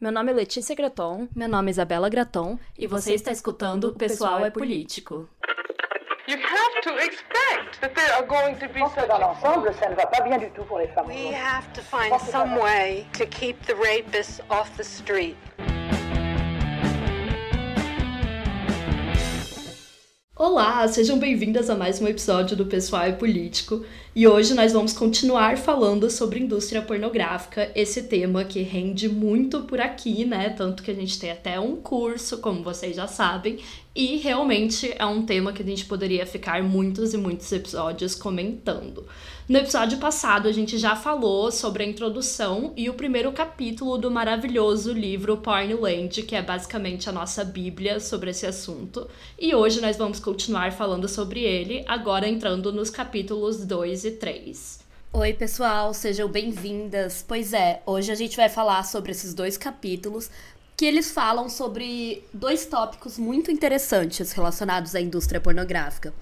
Meu nome é Letícia Graton. Meu nome é Isabela Graton. E você está escutando O Pessoal é Político. You have to expect that there are going to be such dans l'ensemble, ça ne va pas bien du tout pour les femmes. We have to find some way to keep the rapists off the street. Olá, sejam bem-vindas a mais um episódio do Pessoal é Político. E hoje nós vamos continuar falando sobre indústria pornográfica, esse tema que rende muito por aqui, né? Tanto que a gente tem até um curso, como vocês já sabem, e realmente é um tema que a gente poderia ficar muitos e muitos episódios comentando. No episódio passado, a gente já falou sobre a introdução e o primeiro capítulo do maravilhoso livro Pornland, que é basicamente a nossa bíblia sobre esse assunto. E hoje nós vamos continuar falando sobre ele, agora entrando nos capítulos 2 e 3. Oi, pessoal, sejam bem-vindas. Pois é, hoje a gente vai falar sobre esses dois capítulos que eles falam sobre dois tópicos muito interessantes relacionados à indústria pornográfica.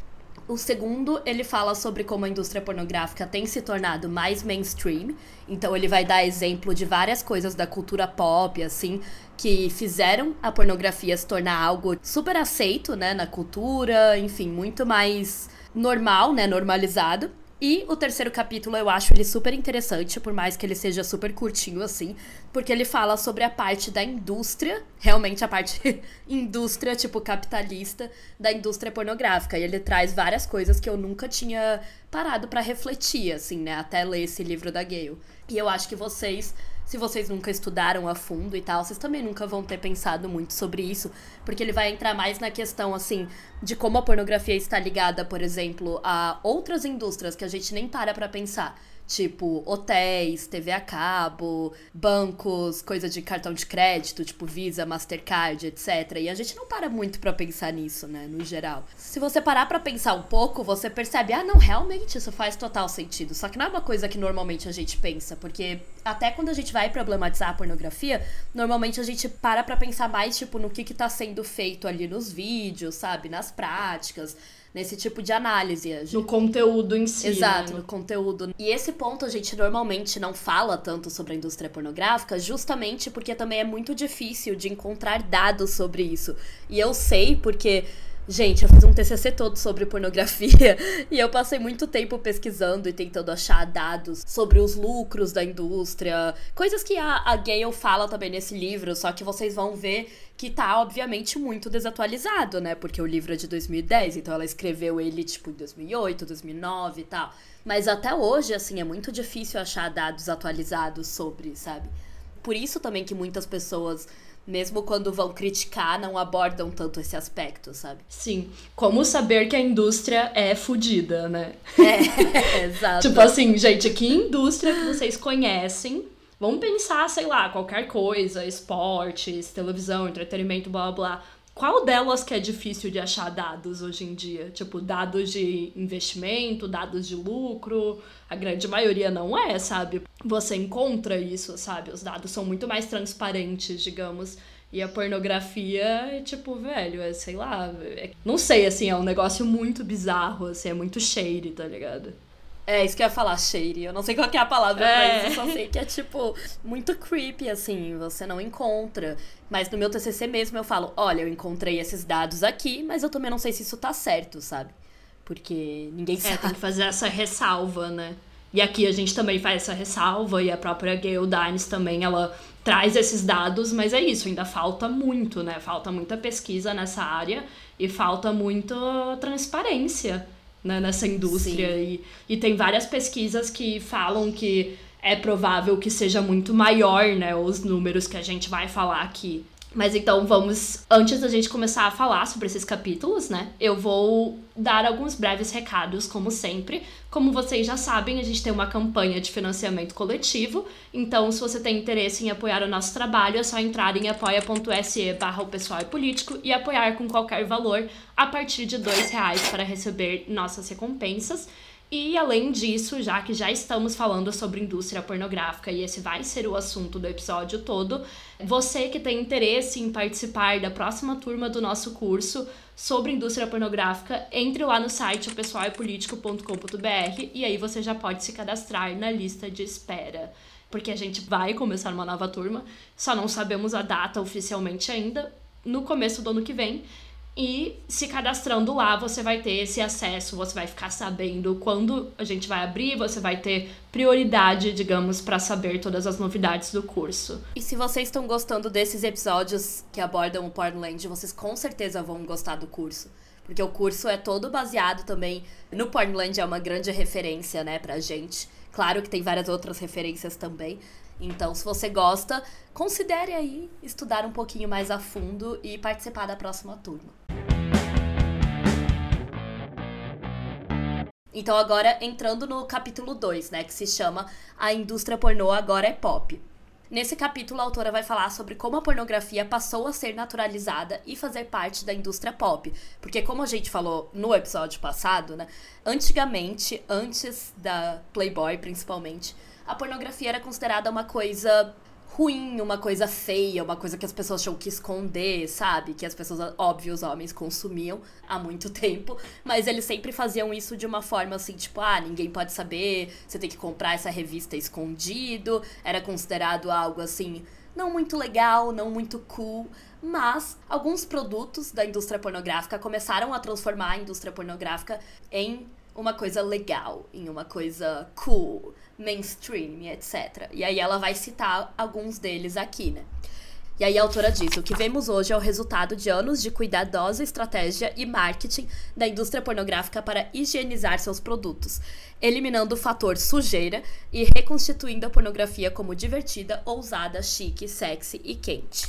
O segundo, ele fala sobre como a indústria pornográfica tem se tornado mais mainstream. Então ele vai dar exemplo de várias coisas da cultura pop, assim, que fizeram a pornografia se tornar algo super aceito, né, na cultura, enfim, muito mais normal, né, normalizado. E o terceiro capítulo eu acho ele super interessante, por mais que ele seja super curtinho assim, porque ele fala sobre a parte da indústria, realmente a parte indústria, tipo capitalista, da indústria pornográfica. E ele traz várias coisas que eu nunca tinha parado para refletir, assim, né, até ler esse livro da Gale. E eu acho que vocês se vocês nunca estudaram a fundo e tal, vocês também nunca vão ter pensado muito sobre isso, porque ele vai entrar mais na questão, assim, de como a pornografia está ligada, por exemplo, a outras indústrias que a gente nem para pra pensar. Tipo, hotéis, TV a cabo, bancos, coisa de cartão de crédito, tipo Visa, Mastercard, etc. E a gente não para muito pra pensar nisso, né, no geral. Se você parar pra pensar um pouco, você percebe, ah, não, realmente isso faz total sentido. Só que não é uma coisa que normalmente a gente pensa, porque até quando a gente vai problematizar a pornografia, normalmente a gente para pra pensar mais, tipo, no que que tá sendo feito ali nos vídeos, sabe, nas práticas nesse tipo de análise. No conteúdo em si. Exato, né? no conteúdo. E esse ponto a gente normalmente não fala tanto sobre a indústria pornográfica, justamente porque também é muito difícil de encontrar dados sobre isso. E eu sei porque. Gente, eu fiz um TCC todo sobre pornografia e eu passei muito tempo pesquisando e tentando achar dados sobre os lucros da indústria, coisas que a, a Gale fala também nesse livro, só que vocês vão ver que tá, obviamente, muito desatualizado, né? Porque o livro é de 2010, então ela escreveu ele, tipo, em 2008, 2009 e tal. Mas até hoje, assim, é muito difícil achar dados atualizados sobre, sabe? Por isso também que muitas pessoas mesmo quando vão criticar, não abordam tanto esse aspecto, sabe? Sim. Como saber que a indústria é fodida, né? É, exato. tipo assim, gente, que indústria que vocês conhecem? Vamos pensar, sei lá, qualquer coisa, esportes, televisão, entretenimento, blá blá. Qual delas que é difícil de achar dados hoje em dia? Tipo, dados de investimento, dados de lucro. A grande maioria não é, sabe? Você encontra isso, sabe? Os dados são muito mais transparentes, digamos. E a pornografia é tipo, velho, é sei lá. É... não sei, assim, é um negócio muito bizarro, assim, é muito shady, tá ligado? É, isso que eu ia falar, shady. Eu não sei qual é a palavra É. pra isso, eu só sei que é, tipo, muito creepy, assim, você não encontra. Mas no meu TCC mesmo eu falo, olha, eu encontrei esses dados aqui, mas eu também não sei se isso tá certo, sabe? Porque ninguém É, sabe. tem que fazer essa ressalva, né? E aqui a gente também faz essa ressalva, e a própria Gail Dines também, ela traz esses dados, mas é isso, ainda falta muito, né? Falta muita pesquisa nessa área e falta muita transparência né, nessa indústria. E, e tem várias pesquisas que falam que é provável que seja muito maior, né? Os números que a gente vai falar aqui. Mas então vamos, antes da gente começar a falar sobre esses capítulos, né? Eu vou dar alguns breves recados, como sempre. Como vocês já sabem, a gente tem uma campanha de financiamento coletivo. Então, se você tem interesse em apoiar o nosso trabalho, é só entrar em apoia.se barra o pessoal é político e apoiar com qualquer valor a partir de dois reais para receber nossas recompensas. E além disso, já que já estamos falando sobre indústria pornográfica e esse vai ser o assunto do episódio todo, você que tem interesse em participar da próxima turma do nosso curso sobre indústria pornográfica, entre lá no site pessoalepolitico.com.br e aí você já pode se cadastrar na lista de espera. porque a gente vai começar uma nova turma, só não sabemos a data oficialmente ainda, no começo do ano que vem. E se cadastrando lá, você vai ter esse acesso, você vai ficar sabendo quando a gente vai abrir, você vai ter prioridade, digamos, para saber todas as novidades do curso. E se vocês estão gostando desses episódios que abordam o Pornland, vocês com certeza vão gostar do curso. Porque o curso é todo baseado também no Pornland, é uma grande referência, né, pra gente. Claro que tem várias outras referências também, então, se você gosta, considere aí estudar um pouquinho mais a fundo e participar da próxima turma. Então, agora entrando no capítulo 2, né, que se chama A Indústria Pornô Agora é Pop. Nesse capítulo, a autora vai falar sobre como a pornografia passou a ser naturalizada e fazer parte da indústria pop. Porque, como a gente falou no episódio passado, né? Antigamente, antes da Playboy principalmente, a pornografia era considerada uma coisa ruim, uma coisa feia, uma coisa que as pessoas tinham que esconder, sabe? Que as pessoas, óbvio, os homens consumiam há muito tempo, mas eles sempre faziam isso de uma forma assim, tipo, ah, ninguém pode saber, você tem que comprar essa revista escondido, era considerado algo assim, não muito legal, não muito cool. Mas alguns produtos da indústria pornográfica começaram a transformar a indústria pornográfica em uma coisa legal, em uma coisa cool, mainstream, etc. E aí ela vai citar alguns deles aqui, né? E aí a autora diz: o que vemos hoje é o resultado de anos de cuidadosa estratégia e marketing da indústria pornográfica para higienizar seus produtos, eliminando o fator sujeira e reconstituindo a pornografia como divertida, ousada, chique, sexy e quente.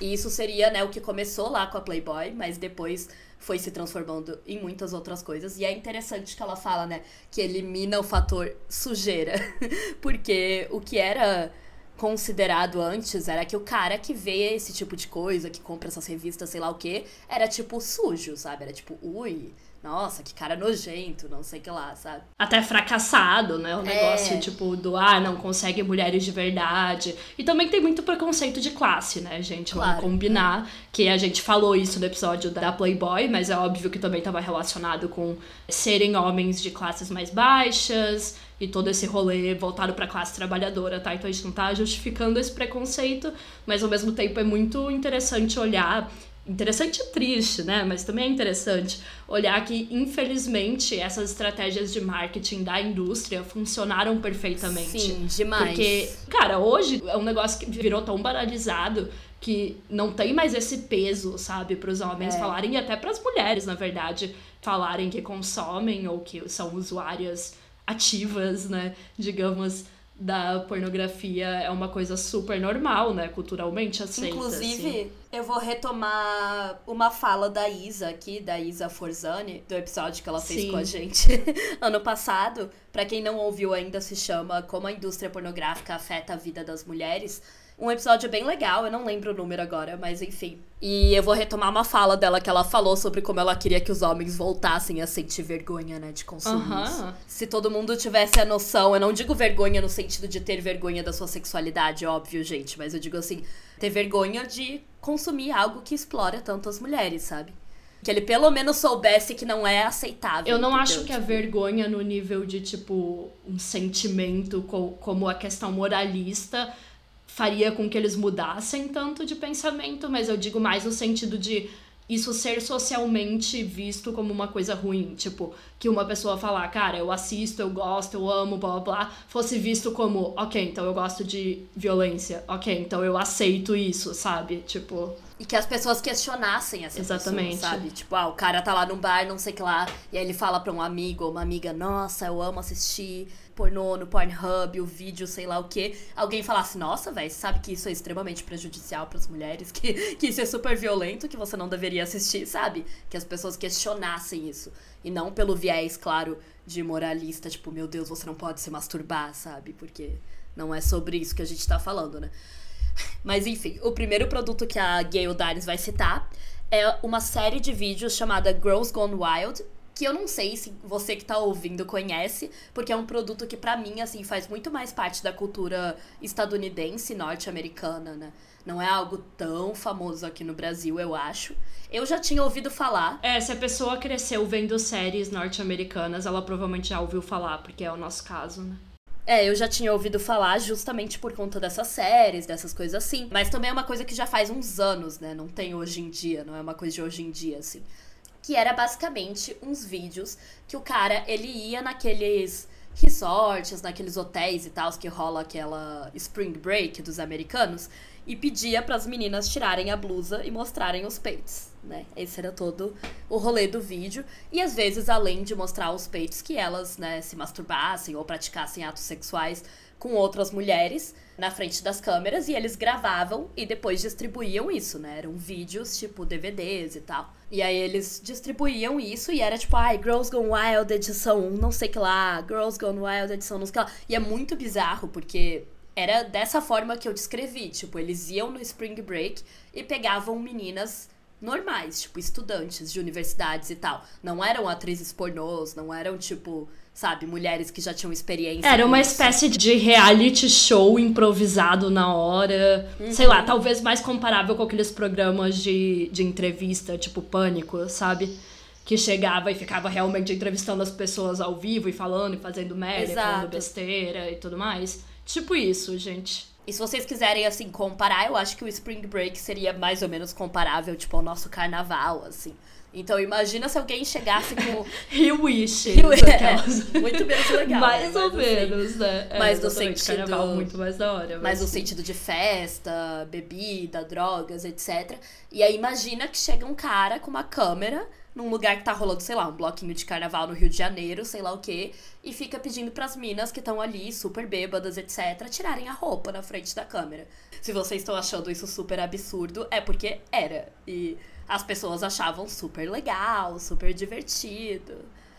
E isso seria, né, o que começou lá com a Playboy, mas depois foi se transformando em muitas outras coisas. E é interessante que ela fala, né, que elimina o fator sujeira. Porque o que era considerado antes era que o cara que vê esse tipo de coisa, que compra essas revistas, sei lá o quê, era tipo sujo, sabe? Era tipo, ui, nossa, que cara nojento, não sei o que lá, sabe? Até fracassado, né? O negócio, é. tipo, do, ah, não consegue mulheres de verdade. E também tem muito preconceito de classe, né, gente? Claro. Vamos combinar que a gente falou isso no episódio da Playboy, mas é óbvio que também estava relacionado com serem homens de classes mais baixas e todo esse rolê voltado para a classe trabalhadora, tá? Então a gente não tá justificando esse preconceito, mas ao mesmo tempo é muito interessante olhar interessante e triste, né? Mas também é interessante olhar que, infelizmente, essas estratégias de marketing da indústria funcionaram perfeitamente. Sim, demais. Porque, cara, hoje é um negócio que virou tão banalizado que não tem mais esse peso, sabe, para os homens é. falarem e até para as mulheres, na verdade, falarem que consomem ou que são usuárias ativas, né, digamos da pornografia é uma coisa super normal, né? Culturalmente aceita. Inclusive, assim. eu vou retomar uma fala da Isa aqui, da Isa Forzani, do episódio que ela fez Sim. com a gente ano passado. Para quem não ouviu ainda, se chama Como a Indústria Pornográfica Afeta a Vida das Mulheres. Um episódio bem legal, eu não lembro o número agora, mas enfim. E eu vou retomar uma fala dela que ela falou sobre como ela queria que os homens voltassem a sentir vergonha, né, de consumir uhum. isso. Se todo mundo tivesse a noção, eu não digo vergonha no sentido de ter vergonha da sua sexualidade, óbvio, gente, mas eu digo assim, ter vergonha de consumir algo que explora tanto as mulheres, sabe? Que ele pelo menos soubesse que não é aceitável. Eu não entendeu? acho que tipo... a vergonha no nível de, tipo, um sentimento como a questão moralista faria com que eles mudassem tanto de pensamento, mas eu digo mais no sentido de isso ser socialmente visto como uma coisa ruim. Tipo, que uma pessoa falar, cara, eu assisto, eu gosto, eu amo, blá blá blá, fosse visto como, ok, então eu gosto de violência, ok, então eu aceito isso, sabe? Tipo. E que as pessoas questionassem essa Exatamente. Pessoa, sabe? Tipo, ah, o cara tá lá num bar, não sei o que lá, e aí ele fala pra um amigo ou uma amiga, nossa, eu amo assistir pornô no Pornhub, o vídeo, sei lá o que, alguém falasse, nossa, velho, sabe que isso é extremamente prejudicial para as mulheres, que, que isso é super violento, que você não deveria assistir, sabe? Que as pessoas questionassem isso. E não pelo viés, claro, de moralista, tipo, meu Deus, você não pode se masturbar, sabe? Porque não é sobre isso que a gente tá falando, né? Mas enfim, o primeiro produto que a Gayle Dines vai citar é uma série de vídeos chamada Girls Gone Wild, que eu não sei se você que tá ouvindo conhece, porque é um produto que para mim assim faz muito mais parte da cultura estadunidense, norte-americana, né? Não é algo tão famoso aqui no Brasil, eu acho. Eu já tinha ouvido falar. É, se a pessoa cresceu vendo séries norte-americanas, ela provavelmente já ouviu falar, porque é o nosso caso, né? É, eu já tinha ouvido falar justamente por conta dessas séries, dessas coisas assim. Mas também é uma coisa que já faz uns anos, né? Não tem hoje em dia, não é uma coisa de hoje em dia, assim. Que era basicamente uns vídeos que o cara, ele ia naqueles resorts, naqueles hotéis e tal, que rola aquela spring break dos americanos, e pedia para as meninas tirarem a blusa e mostrarem os peitos, né? Esse era todo o rolê do vídeo. E às vezes, além de mostrar os peitos, que elas, né, se masturbassem ou praticassem atos sexuais com outras mulheres na frente das câmeras e eles gravavam e depois distribuíam isso, né? Eram vídeos tipo DVDs e tal. E aí eles distribuíam isso e era tipo, ai, Girls Gone Wild edição não sei que lá, Girls Gone Wild edição não sei que lá. E é muito bizarro porque era dessa forma que eu descrevi, tipo, eles iam no Spring Break e pegavam meninas normais, tipo, estudantes de universidades e tal. Não eram atrizes pornôs, não eram tipo sabe? Mulheres que já tinham experiência. Era uma espécie de reality show improvisado na hora. Uhum. Sei lá, talvez mais comparável com aqueles programas de, de entrevista, tipo Pânico, sabe? Que chegava e ficava realmente entrevistando as pessoas ao vivo e falando e fazendo merda, Exato. falando besteira e tudo mais. Tipo isso, gente. E se vocês quiserem, assim, comparar, eu acho que o Spring Break seria mais ou menos comparável, tipo, ao nosso carnaval, assim. Então imagina se alguém chegasse com. Rio Wish. Rio, é, muito menos legal. mais né? ou assim, menos, né? É, mas no sentido. Carnaval muito mais da hora. Mas, mas no sentido de festa, bebida, drogas, etc. E aí imagina que chega um cara com uma câmera num lugar que tá rolando, sei lá, um bloquinho de carnaval no Rio de Janeiro, sei lá o quê, e fica pedindo pras minas que estão ali, super bêbadas, etc., tirarem a roupa na frente da câmera. Se vocês estão achando isso super absurdo, é porque era. E as pessoas achavam super legal, super divertido.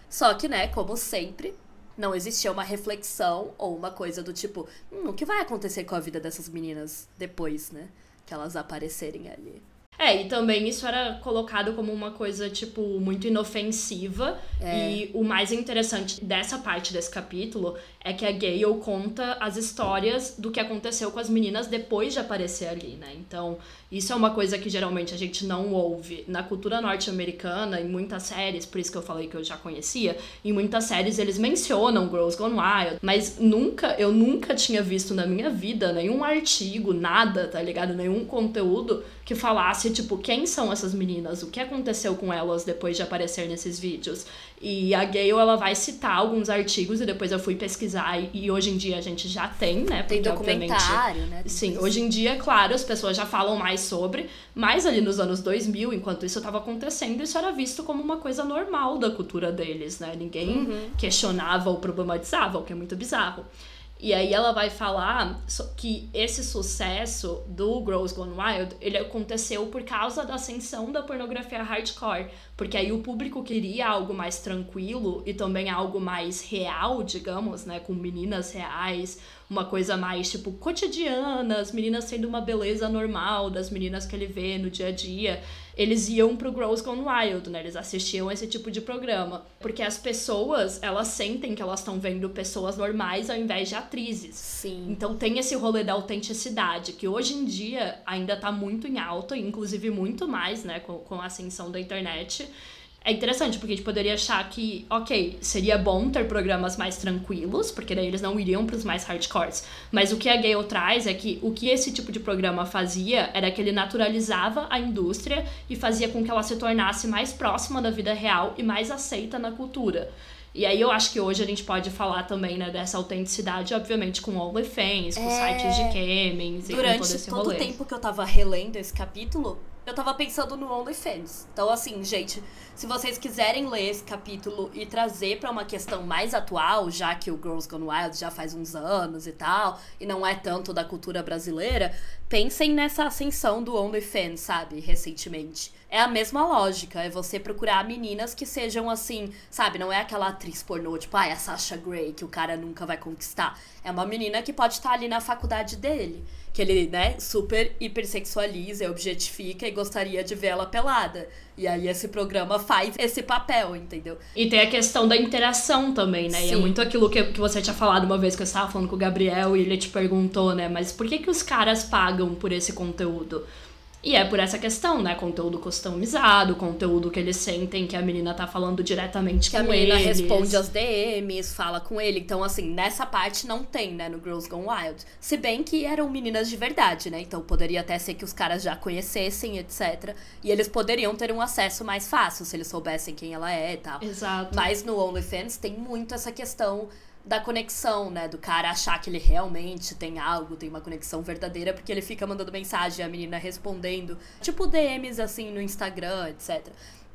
Só que, né, como sempre, não existia uma reflexão ou uma coisa do tipo, hum, o que vai acontecer com a vida dessas meninas depois, né? Que elas aparecerem ali. É, e também isso era colocado como uma coisa, tipo, muito inofensiva. É. E o mais interessante dessa parte desse capítulo é que a Gale conta as histórias do que aconteceu com as meninas depois de aparecer ali, né? Então, isso é uma coisa que geralmente a gente não ouve. Na cultura norte-americana, em muitas séries, por isso que eu falei que eu já conhecia, em muitas séries eles mencionam Girls Gone Wild, mas nunca, eu nunca tinha visto na minha vida nenhum artigo, nada, tá ligado? Nenhum conteúdo que falasse, tipo, quem são essas meninas, o que aconteceu com elas depois de aparecer nesses vídeos. E a Gale, ela vai citar alguns artigos e depois eu fui pesquisar e, e hoje em dia a gente já tem, né? Porque, tem documentário, né? Sim, hoje em dia, claro, as pessoas já falam mais sobre, mas ali nos anos 2000, enquanto isso estava acontecendo, isso era visto como uma coisa normal da cultura deles, né? Ninguém uhum. questionava ou problematizava, o que é muito bizarro. E aí ela vai falar que esse sucesso do Girls Gone Wild, ele aconteceu por causa da ascensão da pornografia hardcore, porque aí o público queria algo mais tranquilo e também algo mais real, digamos, né, com meninas reais, uma coisa mais, tipo, cotidiana, as meninas tendo uma beleza normal das meninas que ele vê no dia a dia. Eles iam pro Girls Gone Wild, né? Eles assistiam esse tipo de programa. Porque as pessoas, elas sentem que elas estão vendo pessoas normais ao invés de atrizes. Sim. Então tem esse rolê da autenticidade, que hoje em dia ainda tá muito em alta, inclusive muito mais, né, com, com a ascensão da internet é interessante, porque a gente poderia achar que, ok, seria bom ter programas mais tranquilos, porque daí eles não iriam para os mais hardcores. Mas o que a Gale traz é que o que esse tipo de programa fazia era que ele naturalizava a indústria e fazia com que ela se tornasse mais próxima da vida real e mais aceita na cultura. E aí eu acho que hoje a gente pode falar também, né, dessa autenticidade, obviamente, com OnlyFans, com é... sites de gamings e Durante com todo esse todo rolê. o tempo que eu tava relendo esse capítulo, eu tava pensando no OnlyFans. Então, assim, gente, se vocês quiserem ler esse capítulo e trazer para uma questão mais atual, já que o Girls Gone Wild já faz uns anos e tal, e não é tanto da cultura brasileira, pensem nessa ascensão do OnlyFans, sabe, recentemente. É a mesma lógica, é você procurar meninas que sejam assim, sabe, não é aquela atriz pornô, tipo, ah, é a Sasha Grey, que o cara nunca vai conquistar. É uma menina que pode estar ali na faculdade dele que ele, né, super hipersexualiza, objetifica e gostaria de vê-la pelada. E aí esse programa faz esse papel, entendeu? E tem a questão da interação também, né? Sim. E é muito aquilo que, que você tinha falado uma vez que eu estava falando com o Gabriel e ele te perguntou, né? Mas por que que os caras pagam por esse conteúdo? E é por essa questão, né? Conteúdo customizado, conteúdo que eles sentem que a menina tá falando diretamente que com a menina eles. responde aos DMs, fala com ele. Então, assim, nessa parte não tem, né, no Girls Gone Wild. Se bem que eram meninas de verdade, né? Então poderia até ser que os caras já conhecessem, etc. E eles poderiam ter um acesso mais fácil se eles soubessem quem ela é e tal. Exato. Mas no OnlyFans tem muito essa questão da conexão, né? Do cara achar que ele realmente tem algo, tem uma conexão verdadeira, porque ele fica mandando mensagem, a menina respondendo, tipo DMs assim no Instagram, etc.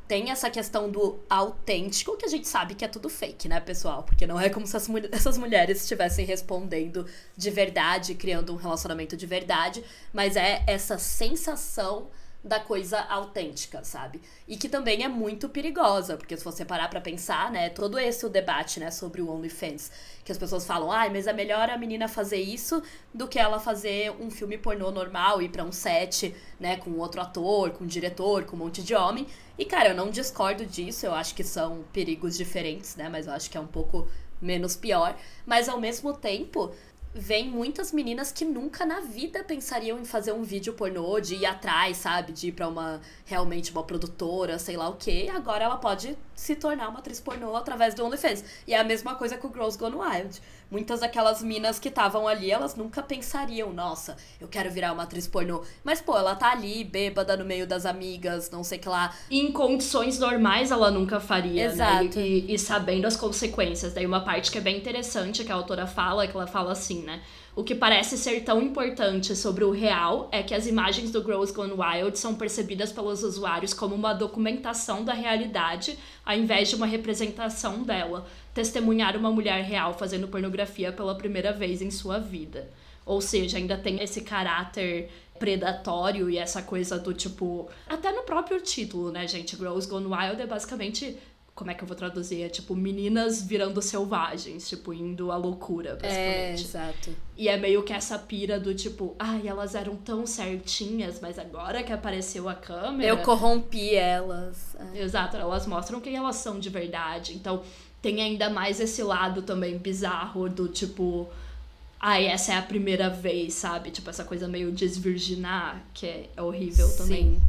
Tem essa questão do autêntico, que a gente sabe que é tudo fake, né, pessoal? Porque não é como se essas mulheres estivessem respondendo de verdade, criando um relacionamento de verdade, mas é essa sensação da coisa autêntica, sabe? E que também é muito perigosa, porque se você parar para pensar, né, todo esse o debate, né, sobre o OnlyFans, que as pessoas falam, ai, mas é melhor a menina fazer isso do que ela fazer um filme pornô normal, ir para um set, né, com outro ator, com um diretor, com um monte de homem. E cara, eu não discordo disso, eu acho que são perigos diferentes, né, mas eu acho que é um pouco menos pior, mas ao mesmo tempo, vem muitas meninas que nunca na vida pensariam em fazer um vídeo pornô, de ir atrás, sabe? De ir pra uma realmente uma produtora, sei lá o quê. Agora ela pode se tornar uma atriz pornô através do OnlyFans. E é a mesma coisa com o Girls Gone Wild. Muitas daquelas minas que estavam ali, elas nunca pensariam, nossa, eu quero virar uma atriz pornô. Mas, pô, ela tá ali, bêbada no meio das amigas, não sei o que lá. Em condições normais ela nunca faria, Exato. né? E, e sabendo as consequências. Daí uma parte que é bem interessante que a autora fala, que ela fala assim, né? O que parece ser tão importante sobre o real é que as imagens do Girls Gone Wild são percebidas pelos usuários como uma documentação da realidade, ao invés de uma representação dela. Testemunhar uma mulher real fazendo pornografia pela primeira vez em sua vida. Ou seja, ainda tem esse caráter predatório e essa coisa do tipo. Até no próprio título, né, gente? Girls Gone Wild é basicamente como é que eu vou traduzir? É tipo meninas virando selvagens, tipo, indo à loucura, É, basicamente. exato. e é meio que essa pira do tipo, ai, elas eram tão certinhas, mas agora que apareceu a câmera. Eu corrompi elas. É. Exato, elas mostram quem elas são de verdade. Então tem ainda mais esse lado também bizarro do tipo. Ai, essa é a primeira vez, sabe? Tipo, essa coisa meio desvirginar, que é, é horrível também. Sim.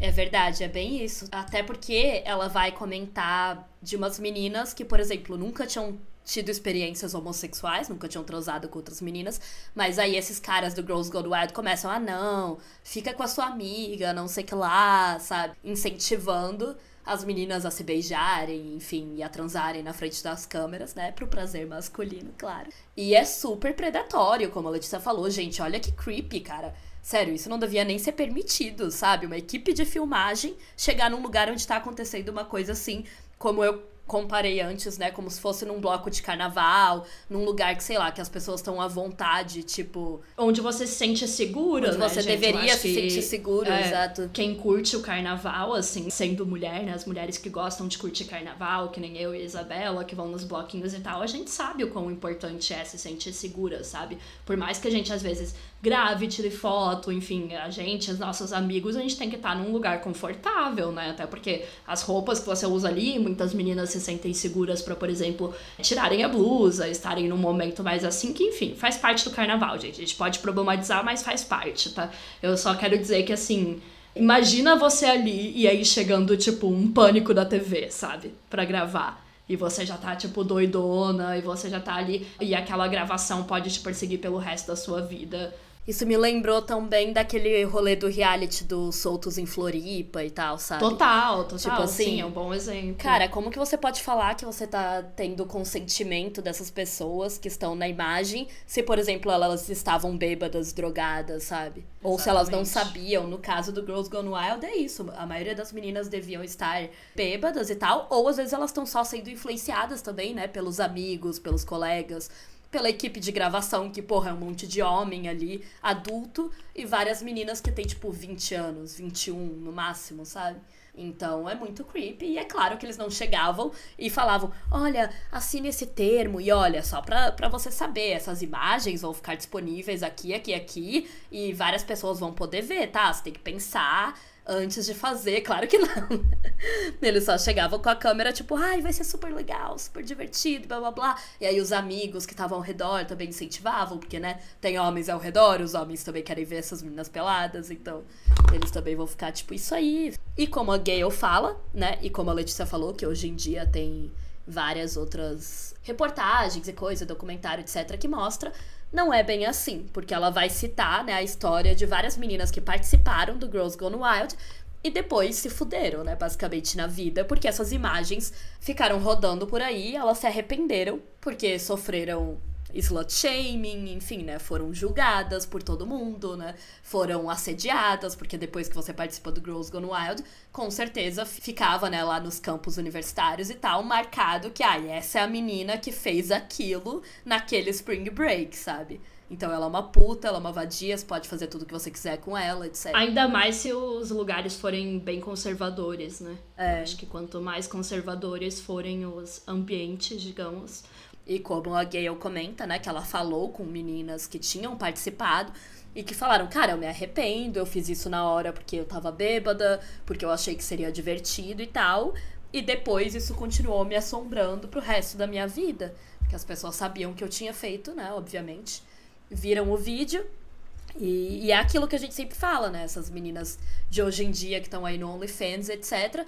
É verdade, é bem isso. Até porque ela vai comentar de umas meninas que, por exemplo, nunca tinham tido experiências homossexuais, nunca tinham transado com outras meninas, mas aí esses caras do Girls Gone Wild começam, ah não, fica com a sua amiga, não sei o que lá, sabe? Incentivando as meninas a se beijarem, enfim, e a transarem na frente das câmeras, né? Pro prazer masculino, claro. E é super predatório, como a Letícia falou, gente, olha que creepy, cara. Sério, isso não devia nem ser permitido, sabe? Uma equipe de filmagem chegar num lugar onde tá acontecendo uma coisa assim, como eu comparei antes, né? Como se fosse num bloco de carnaval, num lugar que, sei lá, que as pessoas estão à vontade, tipo. Onde você se sente segura, Onde né, você gente? Deveria se que, sentir seguro, é, exato. Quem curte o carnaval, assim, sendo mulher, né? As mulheres que gostam de curtir carnaval, que nem eu e a Isabela, que vão nos bloquinhos e tal, a gente sabe o quão importante é se sentir segura, sabe? Por mais que a gente, às vezes, grave, tire foto, enfim, a gente, os nossos amigos, a gente tem que estar num lugar confortável, né? Até porque as roupas que você usa ali, muitas meninas se sentem seguras para, por exemplo, tirarem a blusa, estarem num momento mais assim, que enfim, faz parte do carnaval, gente. A gente pode problematizar, mas faz parte, tá? Eu só quero dizer que assim, imagina você ali e aí chegando tipo um pânico da TV, sabe? Pra gravar. E você já tá, tipo, doidona, e você já tá ali. E aquela gravação pode te perseguir pelo resto da sua vida. Isso me lembrou também daquele rolê do reality dos soltos em Floripa e tal, sabe? Total, total. Tipo assim, sim, é um bom exemplo. Cara, como que você pode falar que você tá tendo consentimento dessas pessoas que estão na imagem, se, por exemplo, elas estavam bêbadas, drogadas, sabe? Ou se elas não Exatamente. sabiam. No caso do Girls Gone Wild, é isso. A maioria das meninas deviam estar bêbadas e tal, ou às vezes elas estão só sendo influenciadas também, né? Pelos amigos, pelos colegas. Pela equipe de gravação, que, porra, é um monte de homem ali, adulto, e várias meninas que tem, tipo, 20 anos, 21 no máximo, sabe? Então é muito creepy. E é claro que eles não chegavam e falavam: olha, assine esse termo. E olha, só pra, pra você saber, essas imagens vão ficar disponíveis aqui, aqui, aqui. E várias pessoas vão poder ver, tá? Você tem que pensar antes de fazer, claro que não. Eles só chegavam com a câmera, tipo, ai, vai ser super legal, super divertido, blá blá blá. E aí os amigos que estavam ao redor também incentivavam, porque, né, tem homens ao redor, os homens também querem ver essas meninas peladas, então eles também vão ficar, tipo, isso aí. E como a Gayle fala, né, e como a Letícia falou, que hoje em dia tem várias outras reportagens e coisa, documentário, etc., que mostra não é bem assim, porque ela vai citar né, a história de várias meninas que participaram do Girls Gone Wild e depois se fuderam, né, basicamente na vida, porque essas imagens ficaram rodando por aí, elas se arrependeram porque sofreram slut shaming, enfim, né? Foram julgadas por todo mundo, né? Foram assediadas, porque depois que você participou do Girls Gone Wild, com certeza ficava, né, lá nos campos universitários e tal, marcado que, ah, essa é a menina que fez aquilo naquele spring break, sabe? Então ela é uma puta, ela é uma vadia, você pode fazer tudo que você quiser com ela, etc. Ainda mais se os lugares forem bem conservadores, né? É. Eu acho que quanto mais conservadores forem os ambientes, digamos, e como a Gayle comenta, né, que ela falou com meninas que tinham participado e que falaram, cara, eu me arrependo, eu fiz isso na hora porque eu tava bêbada, porque eu achei que seria divertido e tal. E depois isso continuou me assombrando pro resto da minha vida. Que as pessoas sabiam que eu tinha feito, né, obviamente. Viram o vídeo. E, e é aquilo que a gente sempre fala, né? Essas meninas de hoje em dia que estão aí no OnlyFans, etc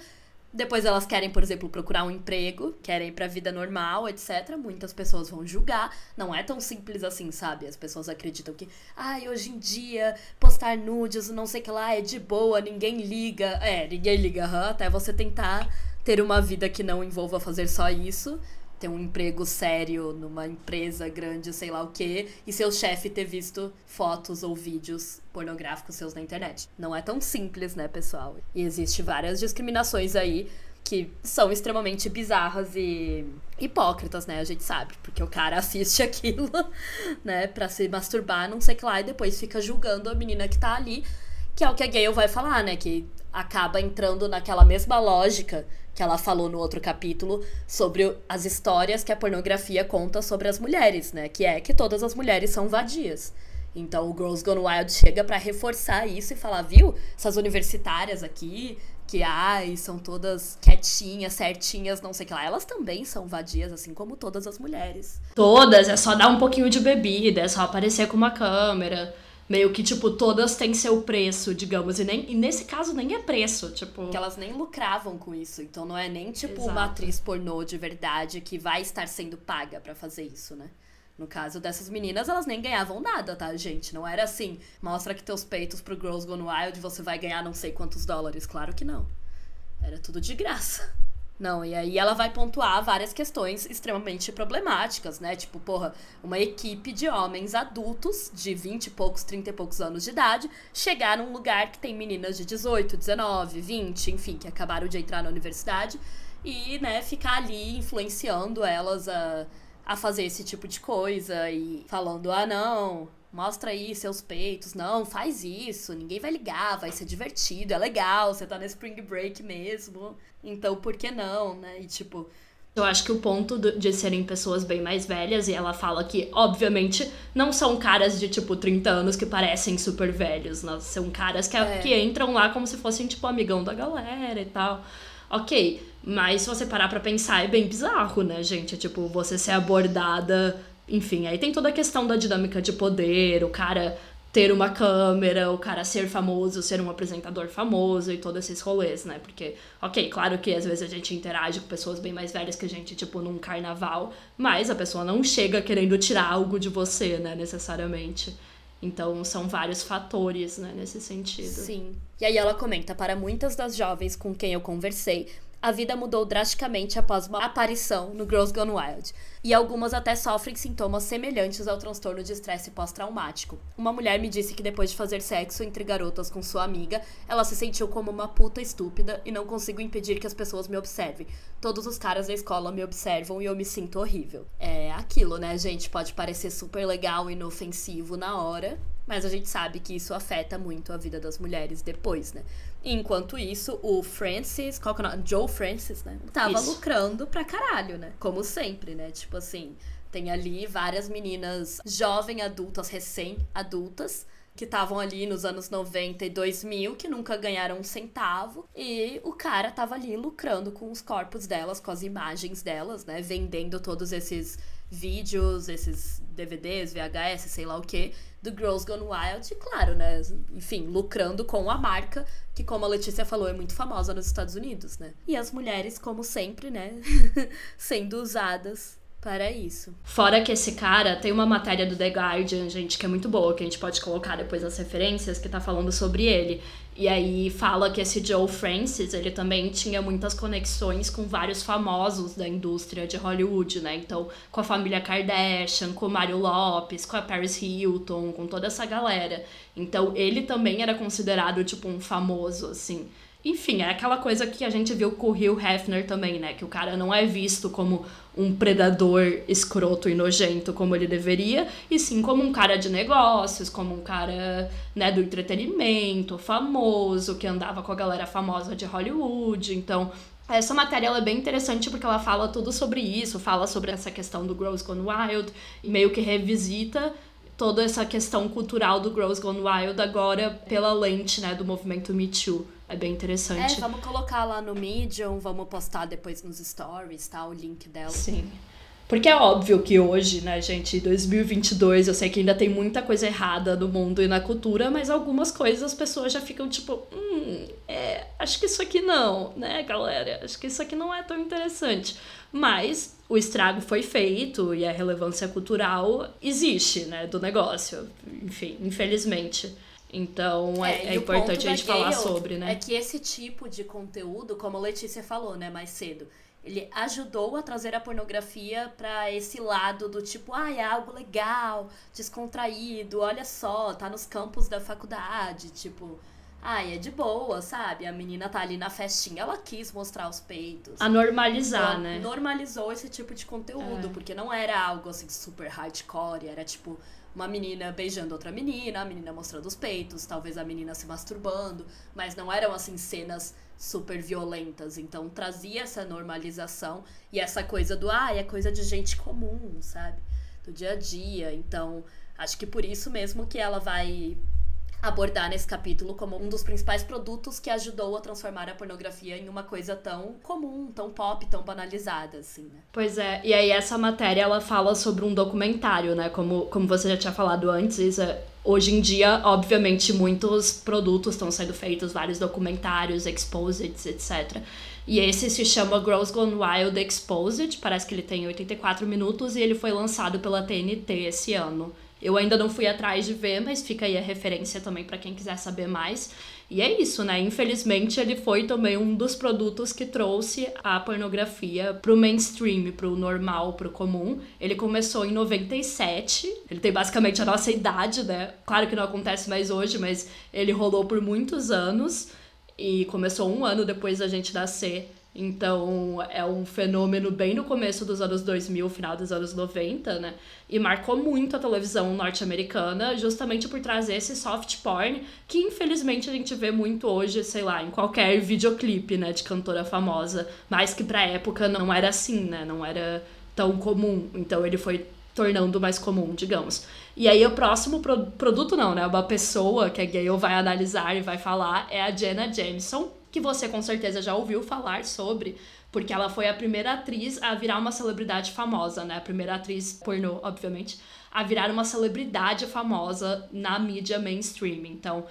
depois elas querem, por exemplo, procurar um emprego, querem ir pra vida normal, etc. Muitas pessoas vão julgar. Não é tão simples assim, sabe? As pessoas acreditam que, ai, ah, hoje em dia, postar nudes, não sei o que lá, é de boa, ninguém liga. É, ninguém liga, até você tentar ter uma vida que não envolva fazer só isso ter um emprego sério numa empresa grande, sei lá o quê, e seu chefe ter visto fotos ou vídeos pornográficos seus na internet. Não é tão simples, né, pessoal? E existe várias discriminações aí que são extremamente bizarras e hipócritas, né? A gente sabe, porque o cara assiste aquilo, né, para se masturbar, não sei o que lá, e depois fica julgando a menina que tá ali, que é o que a Gale vai falar, né, que acaba entrando naquela mesma lógica que ela falou no outro capítulo sobre as histórias que a pornografia conta sobre as mulheres, né? Que é que todas as mulheres são vadias. Então o Girls Gone Wild chega para reforçar isso e falar, viu? Essas universitárias aqui, que ai, são todas quietinhas, certinhas, não sei o que lá. Elas também são vadias, assim como todas as mulheres. Todas, é só dar um pouquinho de bebida, é só aparecer com uma câmera meio que, tipo, todas têm seu preço, digamos. E, nem, e nesse caso nem é preço, tipo. Que elas nem lucravam com isso. Então não é nem, tipo, Exato. uma atriz pornô de verdade que vai estar sendo paga para fazer isso, né? No caso dessas meninas, elas nem ganhavam nada, tá, gente? Não era assim, mostra que teus peitos pro Girls Gone Wild você vai ganhar não sei quantos dólares. Claro que não. Era tudo de graça. Não, e aí ela vai pontuar várias questões extremamente problemáticas, né? Tipo, porra, uma equipe de homens adultos, de 20 e poucos, 30 e poucos anos de idade, chegar num lugar que tem meninas de 18, 19, 20, enfim, que acabaram de entrar na universidade, e, né, ficar ali influenciando elas a, a fazer esse tipo de coisa e falando, ah, não, mostra aí seus peitos. Não, faz isso, ninguém vai ligar, vai ser divertido, é legal, você tá no spring break mesmo. Então, por que não, né? E tipo. Eu acho que o ponto de serem pessoas bem mais velhas, e ela fala que, obviamente, não são caras de, tipo, 30 anos que parecem super velhos, né? São caras que, é. que entram lá como se fossem, tipo, amigão da galera e tal. Ok, mas se você parar pra pensar, é bem bizarro, né, gente? É, tipo, você ser abordada enfim, aí tem toda a questão da dinâmica de poder, o cara ter uma câmera, o cara ser famoso, ser um apresentador famoso e todos esses rolês, né? Porque, ok, claro que às vezes a gente interage com pessoas bem mais velhas que a gente, tipo, num carnaval, mas a pessoa não chega querendo tirar algo de você, né, necessariamente. Então, são vários fatores, né, nesse sentido. Sim. E aí ela comenta: para muitas das jovens com quem eu conversei, a vida mudou drasticamente após uma aparição no Girls Gone Wild, e algumas até sofrem sintomas semelhantes ao transtorno de estresse pós-traumático. Uma mulher me disse que depois de fazer sexo entre garotas com sua amiga, ela se sentiu como uma puta estúpida e não consigo impedir que as pessoas me observem. Todos os caras da escola me observam e eu me sinto horrível. É aquilo, né, gente? Pode parecer super legal e inofensivo na hora, mas a gente sabe que isso afeta muito a vida das mulheres depois, né? Enquanto isso, o Francis, qual que é o nome? Joe Francis, né? Tava isso. lucrando pra caralho, né? Como sempre, né? Tipo assim, tem ali várias meninas jovem adultas, recém-adultas, que estavam ali nos anos 90 e 2000, que nunca ganharam um centavo, e o cara tava ali lucrando com os corpos delas, com as imagens delas, né, vendendo todos esses vídeos, esses DVDs, VHS, sei lá o que, do Girls Gone Wild, e claro, né, enfim, lucrando com a marca, que como a Letícia falou, é muito famosa nos Estados Unidos, né? E as mulheres, como sempre, né, sendo usadas para isso. Fora que esse cara tem uma matéria do The Guardian, gente, que é muito boa, que a gente pode colocar depois as referências, que tá falando sobre ele. E aí fala que esse Joe Francis, ele também tinha muitas conexões com vários famosos da indústria de Hollywood, né? Então, com a família Kardashian, com o Mario Lopes, com a Paris Hilton, com toda essa galera. Então, ele também era considerado, tipo, um famoso, assim. Enfim, é aquela coisa que a gente viu com o Hugh Hefner também, né? Que o cara não é visto como um predador escroto e nojento como ele deveria, e sim como um cara de negócios, como um cara, né, do entretenimento, famoso, que andava com a galera famosa de Hollywood. Então, essa matéria é bem interessante porque ela fala tudo sobre isso, fala sobre essa questão do Girls Gone Wild, e meio que revisita toda essa questão cultural do Girls Gone Wild agora pela lente, né, do movimento Me Too. É bem interessante. É, vamos colocar lá no Medium, vamos postar depois nos stories, tá? O link dela. Sim. Porque é óbvio que hoje, né, gente, 2022, eu sei que ainda tem muita coisa errada no mundo e na cultura, mas algumas coisas as pessoas já ficam tipo, hum, é, acho que isso aqui não, né, galera? Acho que isso aqui não é tão interessante. Mas o estrago foi feito e a relevância cultural existe, né, do negócio. Enfim, infelizmente. Então é, é, é importante a gente falar sobre, né? É que esse tipo de conteúdo, como a Letícia falou, né, mais cedo, ele ajudou a trazer a pornografia para esse lado do tipo, ah, é algo legal, descontraído, olha só, tá nos campos da faculdade, tipo, ai, é de boa, sabe? A menina tá ali na festinha, ela quis mostrar os peitos. A normalizar, ela né? Normalizou esse tipo de conteúdo, é. porque não era algo assim super hardcore, era tipo uma menina beijando outra menina, a menina mostrando os peitos, talvez a menina se masturbando, mas não eram assim cenas super violentas, então trazia essa normalização e essa coisa do ah, é coisa de gente comum, sabe? Do dia a dia. Então, acho que por isso mesmo que ela vai abordar nesse capítulo como um dos principais produtos que ajudou a transformar a pornografia em uma coisa tão comum, tão pop, tão banalizada, assim, né? Pois é, e aí essa matéria ela fala sobre um documentário, né? Como, como você já tinha falado antes, Isa, hoje em dia, obviamente, muitos produtos estão sendo feitos, vários documentários, exposits, etc. E esse se chama Girls Gone Wild Exposed, parece que ele tem 84 minutos e ele foi lançado pela TNT esse ano. Eu ainda não fui atrás de ver, mas fica aí a referência também para quem quiser saber mais. E é isso, né? Infelizmente, ele foi também um dos produtos que trouxe a pornografia pro mainstream, pro normal, pro comum. Ele começou em 97. Ele tem basicamente a nossa idade, né? Claro que não acontece mais hoje, mas ele rolou por muitos anos e começou um ano depois da gente nascer. Então, é um fenômeno bem no começo dos anos 2000, final dos anos 90, né? E marcou muito a televisão norte-americana, justamente por trazer esse soft porn, que infelizmente a gente vê muito hoje, sei lá, em qualquer videoclipe, né, de cantora famosa, mas que pra época não era assim, né? Não era tão comum. Então, ele foi tornando mais comum, digamos. E aí o próximo pro produto não, né? Uma pessoa que a Gale vai analisar e vai falar é a Jenna Jameson, que você com certeza já ouviu falar sobre, porque ela foi a primeira atriz a virar uma celebridade famosa, né? A primeira atriz pornô, obviamente, a virar uma celebridade famosa na mídia mainstream. Então,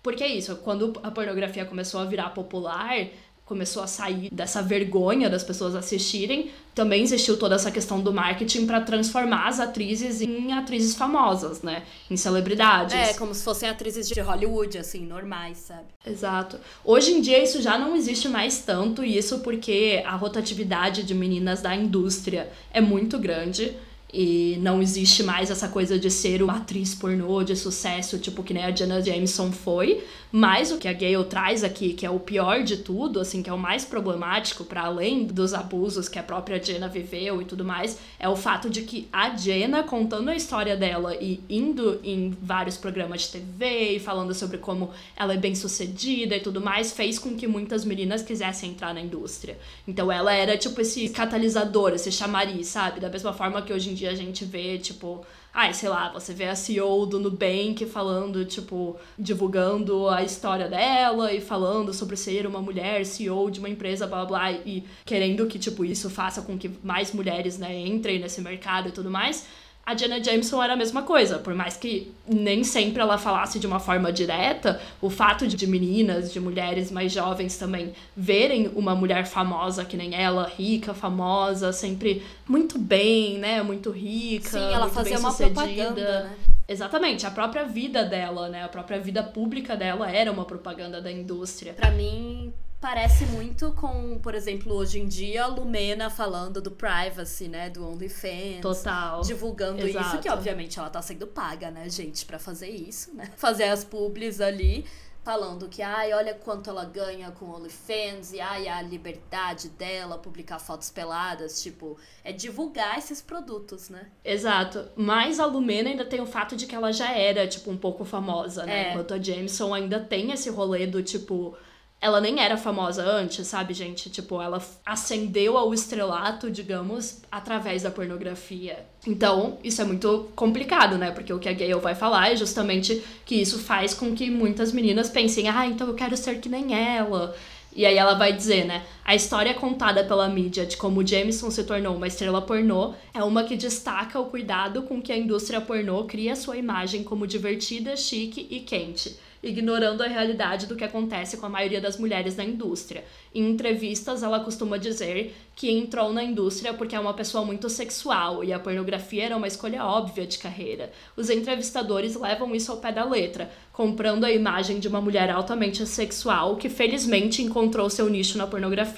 porque é isso, quando a pornografia começou a virar popular, começou a sair dessa vergonha das pessoas assistirem, também existiu toda essa questão do marketing para transformar as atrizes em atrizes famosas, né? Em celebridades. É, como se fossem atrizes de Hollywood, assim, normais, sabe? Exato. Hoje em dia isso já não existe mais tanto, e isso porque a rotatividade de meninas da indústria é muito grande. E não existe mais essa coisa de ser uma atriz pornô de sucesso, tipo que nem a Jenna Jameson foi. Mas o que a Gayle traz aqui, que é o pior de tudo, assim, que é o mais problemático, para além dos abusos que a própria Jenna viveu e tudo mais, é o fato de que a Jenna, contando a história dela e indo em vários programas de TV e falando sobre como ela é bem sucedida e tudo mais, fez com que muitas meninas quisessem entrar na indústria. Então ela era tipo esse catalisador, esse chamariz, sabe? Da mesma forma que hoje em dia a gente vê, tipo, ai, sei lá, você vê a CEO do Nubank falando, tipo, divulgando a história dela e falando sobre ser uma mulher CEO de uma empresa, blá blá, e querendo que, tipo, isso faça com que mais mulheres, né, entrem nesse mercado e tudo mais a Jenna Jameson era a mesma coisa. Por mais que nem sempre ela falasse de uma forma direta, o fato de meninas, de mulheres mais jovens também verem uma mulher famosa que nem ela, rica, famosa, sempre muito bem, né? Muito rica. Sim, ela fazia uma propaganda, né? Exatamente, a própria vida dela, né? A própria vida pública dela era uma propaganda da indústria. Para mim, Parece muito com, por exemplo, hoje em dia, a Lumena falando do privacy, né? Do OnlyFans. Total. Divulgando Exato. isso, que obviamente ela tá sendo paga, né, gente, para fazer isso, né? Fazer as publis ali, falando que, ai, olha quanto ela ganha com OnlyFans, e ai, a liberdade dela, publicar fotos peladas, tipo, é divulgar esses produtos, né? Exato. Mas a Lumena ainda tem o fato de que ela já era, tipo, um pouco famosa, né? É. Enquanto a Jameson ainda tem esse rolê do, tipo ela nem era famosa antes, sabe, gente? Tipo, ela ascendeu ao estrelato, digamos, através da pornografia. Então, isso é muito complicado, né? Porque o que a Gale vai falar é justamente que isso faz com que muitas meninas pensem, ah, então eu quero ser que nem ela. E aí ela vai dizer, né? A história contada pela mídia de como Jameson se tornou uma estrela pornô é uma que destaca o cuidado com que a indústria pornô cria sua imagem como divertida, chique e quente ignorando a realidade do que acontece com a maioria das mulheres na indústria. Em entrevistas, ela costuma dizer que entrou na indústria porque é uma pessoa muito sexual e a pornografia era uma escolha óbvia de carreira. Os entrevistadores levam isso ao pé da letra, comprando a imagem de uma mulher altamente sexual que felizmente encontrou seu nicho na pornografia.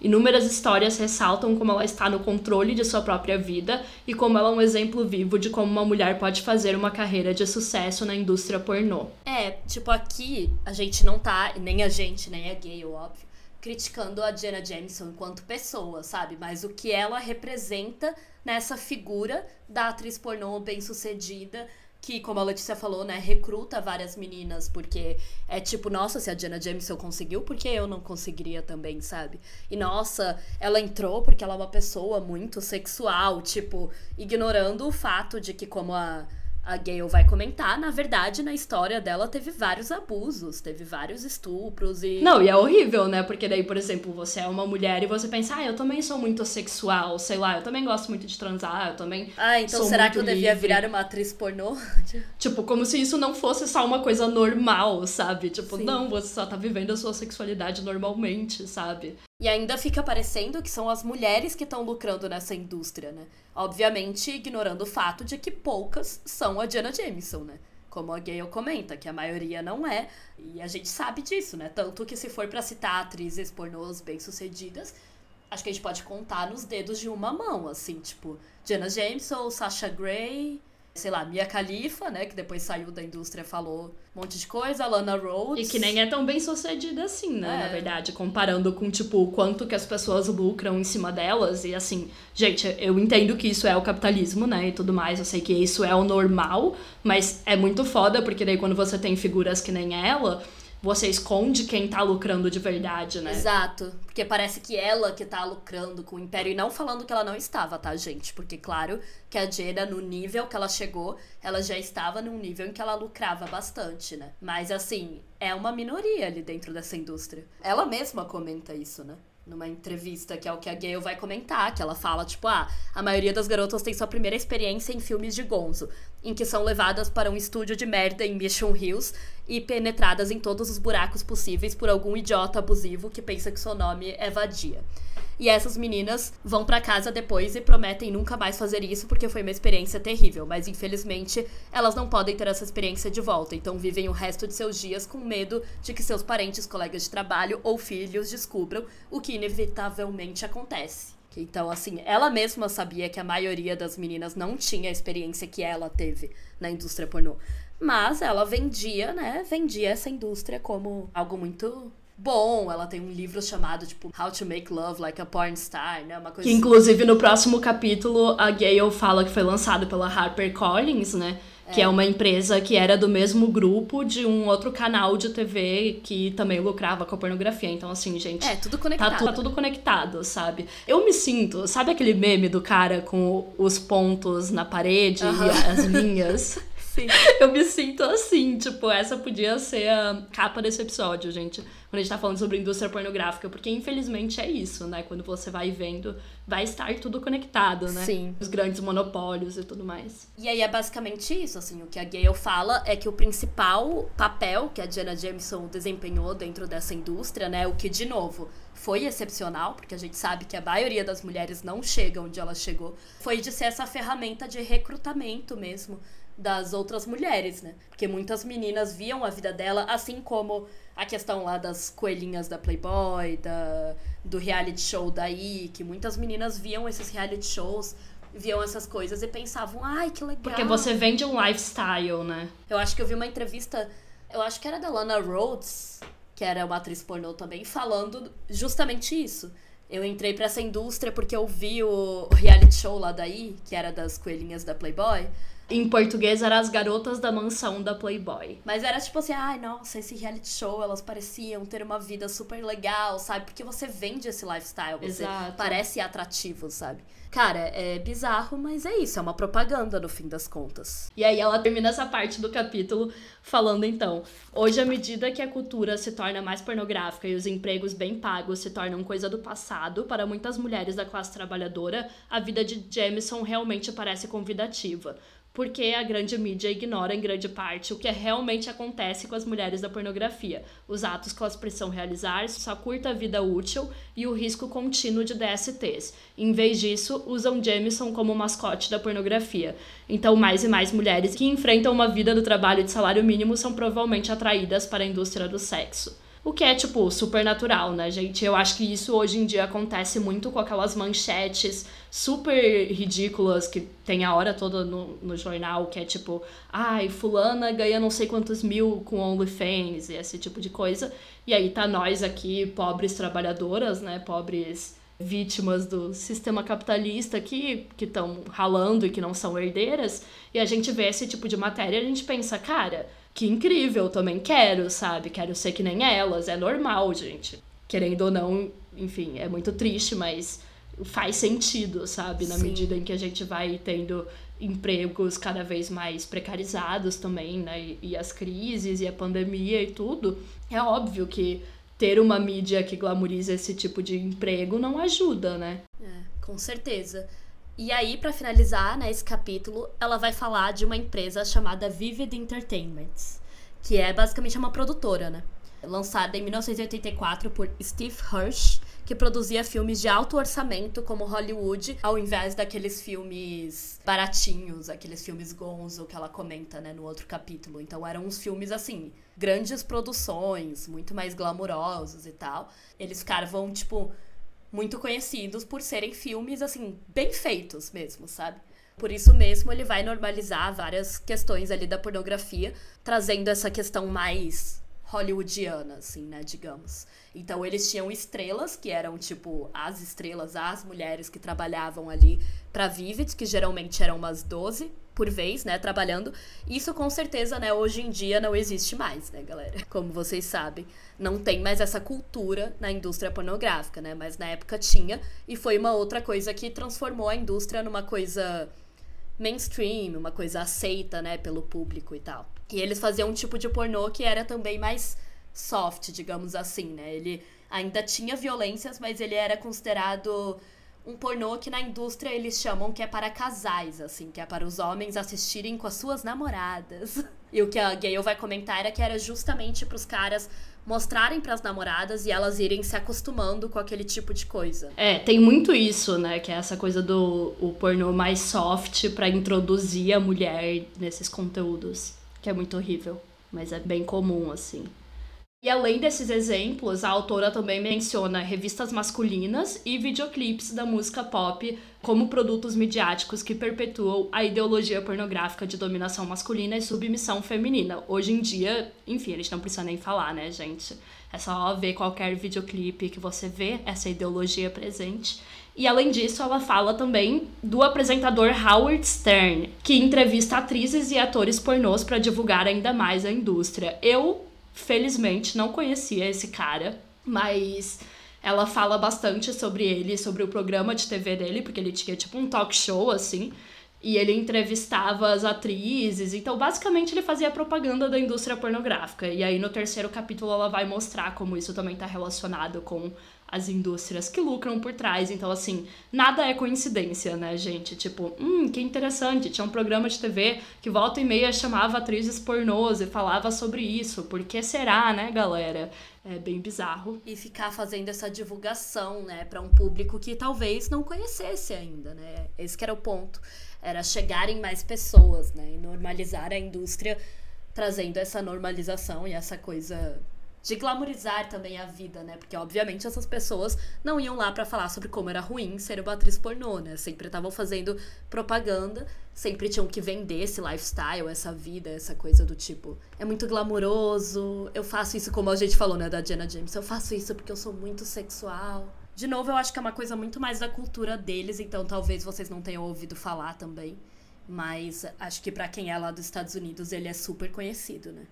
Inúmeras histórias ressaltam como ela está no controle de sua própria vida e como ela é um exemplo vivo de como uma mulher pode fazer uma carreira de sucesso na indústria pornô. É, tipo, aqui a gente não tá, nem a gente, nem a gay, óbvio, criticando a Jenna Jameson enquanto pessoa, sabe? Mas o que ela representa nessa figura da atriz pornô bem-sucedida, que, como a Letícia falou, né, recruta várias meninas, porque é tipo, nossa, se a Jenna Jameson conseguiu, por que eu não conseguiria também, sabe? E nossa, ela entrou porque ela é uma pessoa muito sexual, tipo, ignorando o fato de que, como a a Gale vai comentar, na verdade, na história dela teve vários abusos, teve vários estupros e. Não, e é horrível, né? Porque daí, por exemplo, você é uma mulher e você pensa, ah, eu também sou muito sexual, sei lá, eu também gosto muito de transar, eu também. Ah, então será que eu devia livre. virar uma atriz pornô? Tipo, como se isso não fosse só uma coisa normal, sabe? Tipo, Sim. não, você só tá vivendo a sua sexualidade normalmente, sabe? E ainda fica parecendo que são as mulheres que estão lucrando nessa indústria, né? Obviamente, ignorando o fato de que poucas são a Jenna Jameson, né? Como a Gayle comenta, que a maioria não é. E a gente sabe disso, né? Tanto que se for pra citar atrizes pornôs bem-sucedidas, acho que a gente pode contar nos dedos de uma mão, assim, tipo, Jenna Jameson, Sasha Grey, sei lá, Mia Khalifa, né? Que depois saiu da indústria falou um monte de coisa, Lana Rhodes. E que nem é tão bem sucedida assim, né? É. Na verdade, comparando com, tipo, o quanto que as pessoas lucram em cima delas. E assim, gente, eu entendo que isso é o capitalismo, né? E tudo mais. Eu sei que isso é o normal, mas é muito foda, porque daí quando você tem figuras que nem ela, você esconde quem tá lucrando de verdade, né? Exato. Porque parece que ela que tá lucrando com o Império. E não falando que ela não estava, tá, gente? Porque, claro, que a Jenna, no nível que ela chegou, ela já estava num nível em que ela lucrava bastante, né? Mas, assim, é uma minoria ali dentro dessa indústria. Ela mesma comenta isso, né? Numa entrevista, que é o que a Gayle vai comentar, que ela fala, tipo, ah, a maioria das garotas tem sua primeira experiência em filmes de gonzo, em que são levadas para um estúdio de merda em Mission Hills e penetradas em todos os buracos possíveis por algum idiota abusivo que pensa que seu nome é vadia. E essas meninas vão pra casa depois e prometem nunca mais fazer isso porque foi uma experiência terrível, mas infelizmente elas não podem ter essa experiência de volta, então vivem o resto de seus dias com medo de que seus parentes, colegas de trabalho ou filhos descubram o que inevitavelmente acontece. Então, assim, ela mesma sabia que a maioria das meninas não tinha a experiência que ela teve na indústria pornô. Mas ela vendia, né? Vendia essa indústria como algo muito bom. Ela tem um livro chamado, tipo, How to Make Love Like a Porn Star, né? Uma coisa Que inclusive no próximo capítulo a Gale fala que foi lançado pela HarperCollins, né? Que é uma empresa que era do mesmo grupo de um outro canal de TV que também lucrava com a pornografia. Então, assim, gente. É, tudo Tá, conectado. tu- tá tudo conectado, sabe? Eu me sinto, sabe aquele meme do cara com os pontos na parede Aham. e as linhas? Sim. Eu me sinto assim, tipo, essa podia ser a capa desse episódio, gente. Quando a gente tá falando sobre indústria pornográfica, porque infelizmente é isso, né? Quando você vai vendo, vai estar tudo conectado, né? Sim. Os grandes monopólios e tudo mais. E aí é basicamente isso, assim, o que a Gale fala é que o principal papel que a Jenna Jameson desempenhou dentro dessa indústria, né, o que de novo foi excepcional, porque a gente sabe que a maioria das mulheres não chega onde ela chegou, foi de ser essa ferramenta de recrutamento mesmo das outras mulheres, né? Porque muitas meninas viam a vida dela, assim como a questão lá das coelhinhas da Playboy, da, do reality show daí, que muitas meninas viam esses reality shows, viam essas coisas e pensavam, ai, que legal. Porque você vende um lifestyle, né? Eu acho que eu vi uma entrevista, eu acho que era da Lana Rhodes, que era uma atriz pornô também, falando justamente isso. Eu entrei pra essa indústria porque eu vi o reality show lá daí, que era das coelhinhas da Playboy. Em português era as garotas da mansão da Playboy. Mas era tipo assim, ai, nossa, esse reality show, elas pareciam ter uma vida super legal, sabe? Porque você vende esse lifestyle, você Exato. parece atrativo, sabe? Cara, é bizarro, mas é isso, é uma propaganda no fim das contas. E aí ela termina essa parte do capítulo falando então: hoje, à medida que a cultura se torna mais pornográfica e os empregos bem pagos se tornam coisa do passado, para muitas mulheres da classe trabalhadora, a vida de Jameson realmente parece convidativa. Porque a grande mídia ignora em grande parte o que realmente acontece com as mulheres da pornografia, os atos que elas precisam realizar, sua curta vida útil e o risco contínuo de DSTs. Em vez disso, usam Jameson como mascote da pornografia. Então, mais e mais mulheres que enfrentam uma vida do trabalho de salário mínimo são provavelmente atraídas para a indústria do sexo. O que é, tipo, super natural, né, gente? Eu acho que isso hoje em dia acontece muito com aquelas manchetes super ridículas que tem a hora toda no, no jornal, que é tipo, ai, fulana ganha não sei quantos mil com OnlyFans e esse tipo de coisa. E aí tá nós aqui, pobres trabalhadoras, né, pobres vítimas do sistema capitalista que estão ralando e que não são herdeiras, e a gente vê esse tipo de matéria e a gente pensa, cara, que incrível, também quero, sabe? Quero ser que nem elas, é normal, gente. Querendo ou não, enfim, é muito triste, mas faz sentido, sabe? Na Sim. medida em que a gente vai tendo empregos cada vez mais precarizados também, né? E, e as crises e a pandemia e tudo, é óbvio que ter uma mídia que glamoriza esse tipo de emprego não ajuda, né? É, com certeza. E aí, pra finalizar, né, esse capítulo, ela vai falar de uma empresa chamada Vivid Entertainment, que é basicamente uma produtora, né? Lançada em 1984 por Steve Hirsch, que produzia filmes de alto orçamento como Hollywood, ao invés daqueles filmes baratinhos, aqueles filmes gonzo que ela comenta, né, no outro capítulo. Então eram uns filmes assim, grandes produções, muito mais glamurosos e tal. Eles ficavam, tipo, muito conhecidos por serem filmes, assim, bem feitos mesmo, sabe? Por isso mesmo ele vai normalizar várias questões ali da pornografia, trazendo essa questão mais hollywoodiana, assim, né, digamos. Então eles tinham estrelas, que eram tipo as estrelas, as mulheres que trabalhavam ali pra Vivid, que geralmente eram umas 12 por vez, né, trabalhando. Isso com certeza, né, hoje em dia não existe mais, né, galera? Como vocês sabem, não tem mais essa cultura na indústria pornográfica, né? Mas na época tinha e foi uma outra coisa que transformou a indústria numa coisa mainstream, uma coisa aceita, né, pelo público e tal. E eles faziam um tipo de pornô que era também mais soft, digamos assim, né? Ele ainda tinha violências, mas ele era considerado um pornô que na indústria eles chamam que é para casais, assim, que é para os homens assistirem com as suas namoradas. E o que a Gale vai comentar era que era justamente para os caras mostrarem para as namoradas e elas irem se acostumando com aquele tipo de coisa. É, tem muito isso, né? Que é essa coisa do o pornô mais soft pra introduzir a mulher nesses conteúdos. Que é muito horrível. Mas é bem comum, assim. E além desses exemplos, a autora também menciona revistas masculinas e videoclipes da música pop como produtos midiáticos que perpetuam a ideologia pornográfica de dominação masculina e submissão feminina. Hoje em dia, enfim, gente não precisa nem falar, né, gente? É só ver qualquer videoclipe que você vê essa ideologia presente. E além disso, ela fala também do apresentador Howard Stern, que entrevista atrizes e atores pornôs para divulgar ainda mais a indústria. Eu Felizmente, não conhecia esse cara, mas ela fala bastante sobre ele, sobre o programa de TV dele, porque ele tinha tipo um talk show assim, e ele entrevistava as atrizes. Então, basicamente, ele fazia propaganda da indústria pornográfica. E aí, no terceiro capítulo, ela vai mostrar como isso também está relacionado com as indústrias que lucram por trás. Então, assim, nada é coincidência, né, gente? Tipo, hum, que interessante. Tinha um programa de TV que volta e meia chamava atrizes pornôs e falava sobre isso. Por que será, né, galera? É bem bizarro. E ficar fazendo essa divulgação, né, para um público que talvez não conhecesse ainda, né? Esse que era o ponto. Era chegarem mais pessoas, né? E normalizar a indústria, trazendo essa normalização e essa coisa de glamorizar também a vida, né? Porque, obviamente, essas pessoas não iam lá para falar sobre como era ruim ser uma atriz pornô, né? Sempre estavam fazendo propaganda, sempre tinham que vender esse lifestyle, essa vida, essa coisa do tipo, é muito glamouroso, eu faço isso, como a gente falou, né, da Jenna James, eu faço isso porque eu sou muito sexual. De novo, eu acho que é uma coisa muito mais da cultura deles, então talvez vocês não tenham ouvido falar também. Mas acho que para quem é lá dos Estados Unidos, ele é super conhecido, né?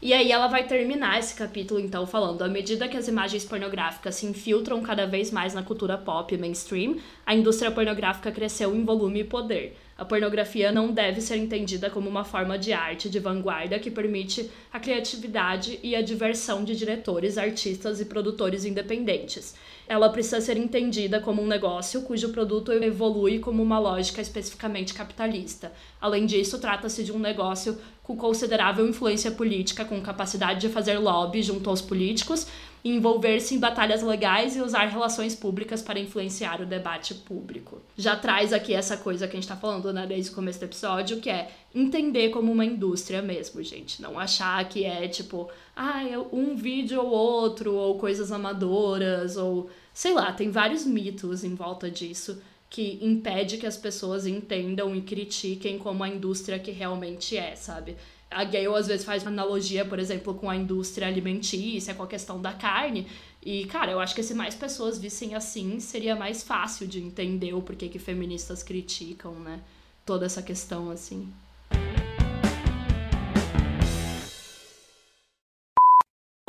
E aí ela vai terminar esse capítulo então falando: à medida que as imagens pornográficas se infiltram cada vez mais na cultura pop e mainstream, a indústria pornográfica cresceu em volume e poder. A pornografia não deve ser entendida como uma forma de arte de vanguarda que permite a criatividade e a diversão de diretores, artistas e produtores independentes. Ela precisa ser entendida como um negócio cujo produto evolui como uma lógica especificamente capitalista. Além disso, trata-se de um negócio com considerável influência política, com capacidade de fazer lobby junto aos políticos, envolver-se em batalhas legais e usar relações públicas para influenciar o debate público. Já traz aqui essa coisa que a gente está falando né, desde o começo do episódio, que é entender como uma indústria mesmo, gente. Não achar que é tipo, ah, é um vídeo ou outro, ou coisas amadoras, ou sei lá, tem vários mitos em volta disso que impede que as pessoas entendam e critiquem como a indústria que realmente é, sabe? A Gale às vezes faz analogia, por exemplo, com a indústria alimentícia, com a questão da carne. E, cara, eu acho que se mais pessoas vissem assim, seria mais fácil de entender o porquê que feministas criticam, né? Toda essa questão, assim.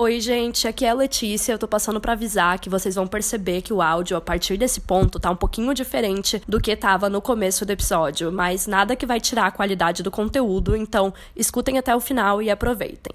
Oi, gente, aqui é a Letícia. Eu tô passando para avisar que vocês vão perceber que o áudio a partir desse ponto tá um pouquinho diferente do que tava no começo do episódio, mas nada que vai tirar a qualidade do conteúdo, então escutem até o final e aproveitem.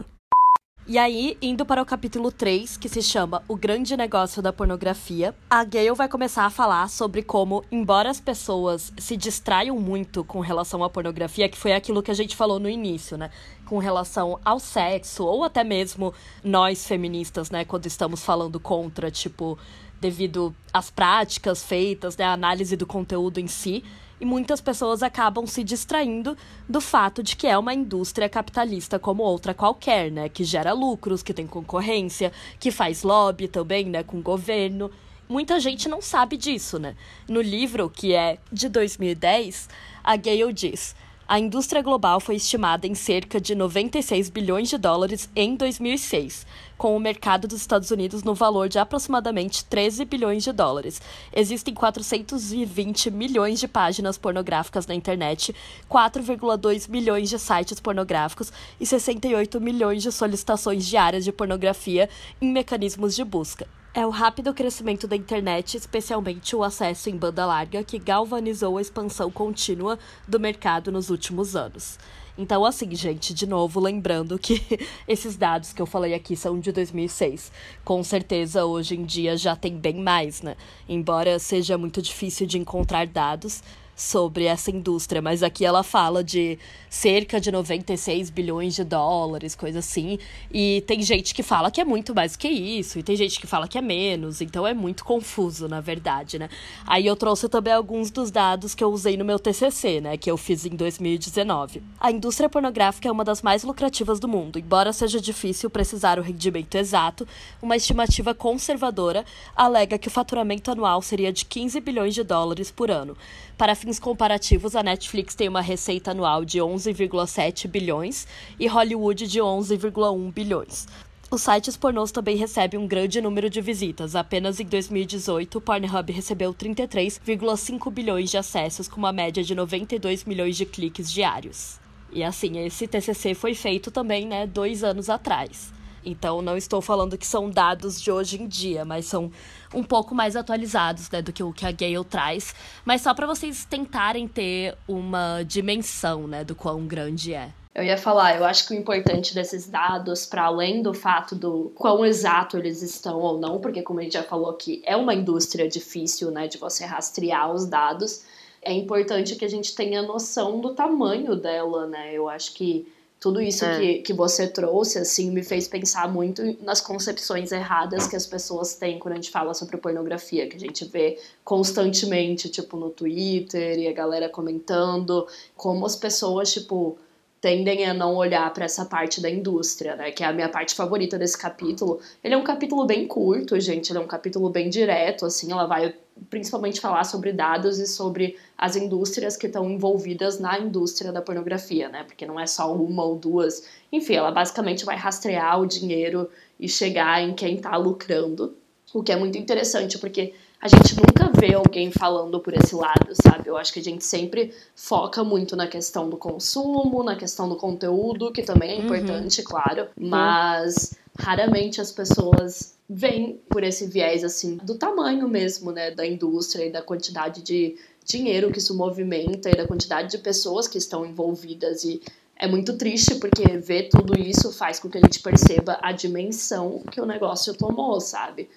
E aí, indo para o capítulo 3, que se chama O Grande Negócio da Pornografia, a Gayle vai começar a falar sobre como, embora as pessoas se distraiam muito com relação à pornografia, que foi aquilo que a gente falou no início, né? Com relação ao sexo, ou até mesmo nós feministas, né? Quando estamos falando contra, tipo, devido às práticas feitas, né? A análise do conteúdo em si e muitas pessoas acabam se distraindo do fato de que é uma indústria capitalista como outra qualquer, né? Que gera lucros, que tem concorrência, que faz lobby também, né? Com o governo. Muita gente não sabe disso, né? No livro, que é de 2010, a Gale diz. A indústria global foi estimada em cerca de 96 bilhões de dólares em 2006, com o mercado dos Estados Unidos no valor de aproximadamente 13 bilhões de dólares. Existem 420 milhões de páginas pornográficas na internet, 4,2 milhões de sites pornográficos e 68 milhões de solicitações diárias de pornografia em mecanismos de busca. É o rápido crescimento da internet, especialmente o acesso em banda larga, que galvanizou a expansão contínua do mercado nos últimos anos. Então, assim, gente, de novo, lembrando que esses dados que eu falei aqui são de 2006. Com certeza, hoje em dia já tem bem mais, né? Embora seja muito difícil de encontrar dados, sobre essa indústria, mas aqui ela fala de cerca de 96 bilhões de dólares, coisa assim. E tem gente que fala que é muito mais que isso, e tem gente que fala que é menos, então é muito confuso, na verdade, né? Aí eu trouxe também alguns dos dados que eu usei no meu TCC, né, que eu fiz em 2019. A indústria pornográfica é uma das mais lucrativas do mundo, embora seja difícil precisar o rendimento exato, uma estimativa conservadora alega que o faturamento anual seria de 15 bilhões de dólares por ano. Para fins comparativos, a Netflix tem uma receita anual de 11,7 bilhões e Hollywood de 11,1 bilhões. Os sites pornôs também recebem um grande número de visitas. Apenas em 2018, o Pornhub recebeu 33,5 bilhões de acessos, com uma média de 92 milhões de cliques diários. E assim, esse TCC foi feito também, né, dois anos atrás. Então, não estou falando que são dados de hoje em dia, mas são um pouco mais atualizados né, do que o que a Gale traz. Mas só para vocês tentarem ter uma dimensão né, do quão grande é. Eu ia falar, eu acho que o importante desses dados, para além do fato do quão exato eles estão ou não, porque como a gente já falou aqui, é uma indústria difícil, né, de você rastrear os dados, é importante que a gente tenha noção do tamanho dela, né? Eu acho que tudo isso é. que, que você trouxe, assim, me fez pensar muito nas concepções erradas que as pessoas têm quando a gente fala sobre pornografia, que a gente vê constantemente, tipo, no Twitter e a galera comentando, como as pessoas, tipo, tendem a não olhar para essa parte da indústria, né? Que é a minha parte favorita desse capítulo. Ele é um capítulo bem curto, gente. Ele é um capítulo bem direto, assim. Ela vai principalmente falar sobre dados e sobre as indústrias que estão envolvidas na indústria da pornografia, né? Porque não é só uma ou duas. Enfim, ela basicamente vai rastrear o dinheiro e chegar em quem está lucrando. O que é muito interessante, porque a gente nunca vê alguém falando por esse lado, sabe? Eu acho que a gente sempre foca muito na questão do consumo, na questão do conteúdo, que também é uhum. importante, uhum. claro, mas raramente as pessoas veem por esse viés assim do tamanho mesmo, né, da indústria e da quantidade de dinheiro que isso movimenta e da quantidade de pessoas que estão envolvidas e é muito triste porque ver tudo isso faz com que a gente perceba a dimensão que o negócio tomou, sabe?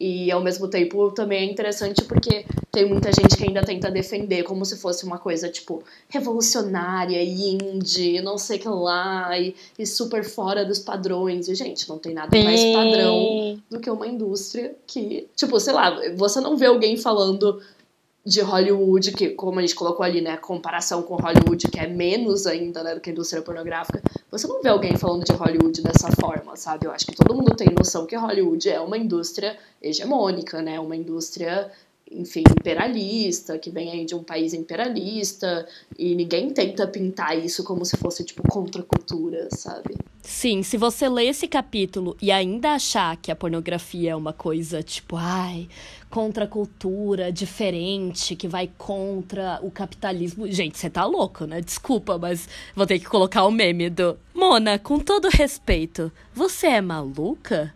E ao mesmo tempo também é interessante porque tem muita gente que ainda tenta defender como se fosse uma coisa tipo revolucionária, indie, não sei que lá, e, e super fora dos padrões. E, gente, não tem nada mais padrão do que uma indústria que, tipo, sei lá, você não vê alguém falando de Hollywood, que, como a gente colocou ali, né, comparação com Hollywood, que é menos ainda né, do que a indústria pornográfica, você não vê alguém falando de Hollywood dessa forma, sabe? Eu acho que todo mundo tem noção que Hollywood é uma indústria hegemônica, né, uma indústria enfim, imperialista, que vem aí de um país imperialista, e ninguém tenta pintar isso como se fosse, tipo, contra cultura, sabe? Sim, se você ler esse capítulo e ainda achar que a pornografia é uma coisa, tipo, ai, contra a cultura, diferente, que vai contra o capitalismo. Gente, você tá louco, né? Desculpa, mas vou ter que colocar o meme do. Mona, com todo respeito, você é maluca?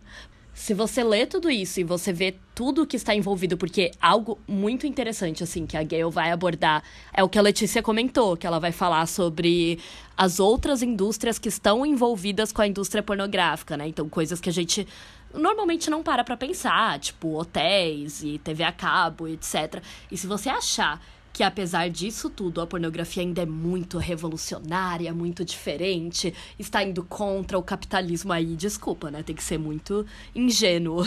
Se você lê tudo isso e você vê tudo que está envolvido, porque algo muito interessante, assim, que a Gayle vai abordar é o que a Letícia comentou, que ela vai falar sobre as outras indústrias que estão envolvidas com a indústria pornográfica, né? Então, coisas que a gente normalmente não para pra pensar, tipo hotéis e TV a cabo, etc. E se você achar que apesar disso tudo, a pornografia ainda é muito revolucionária, muito diferente, está indo contra o capitalismo aí, desculpa, né? Tem que ser muito ingênuo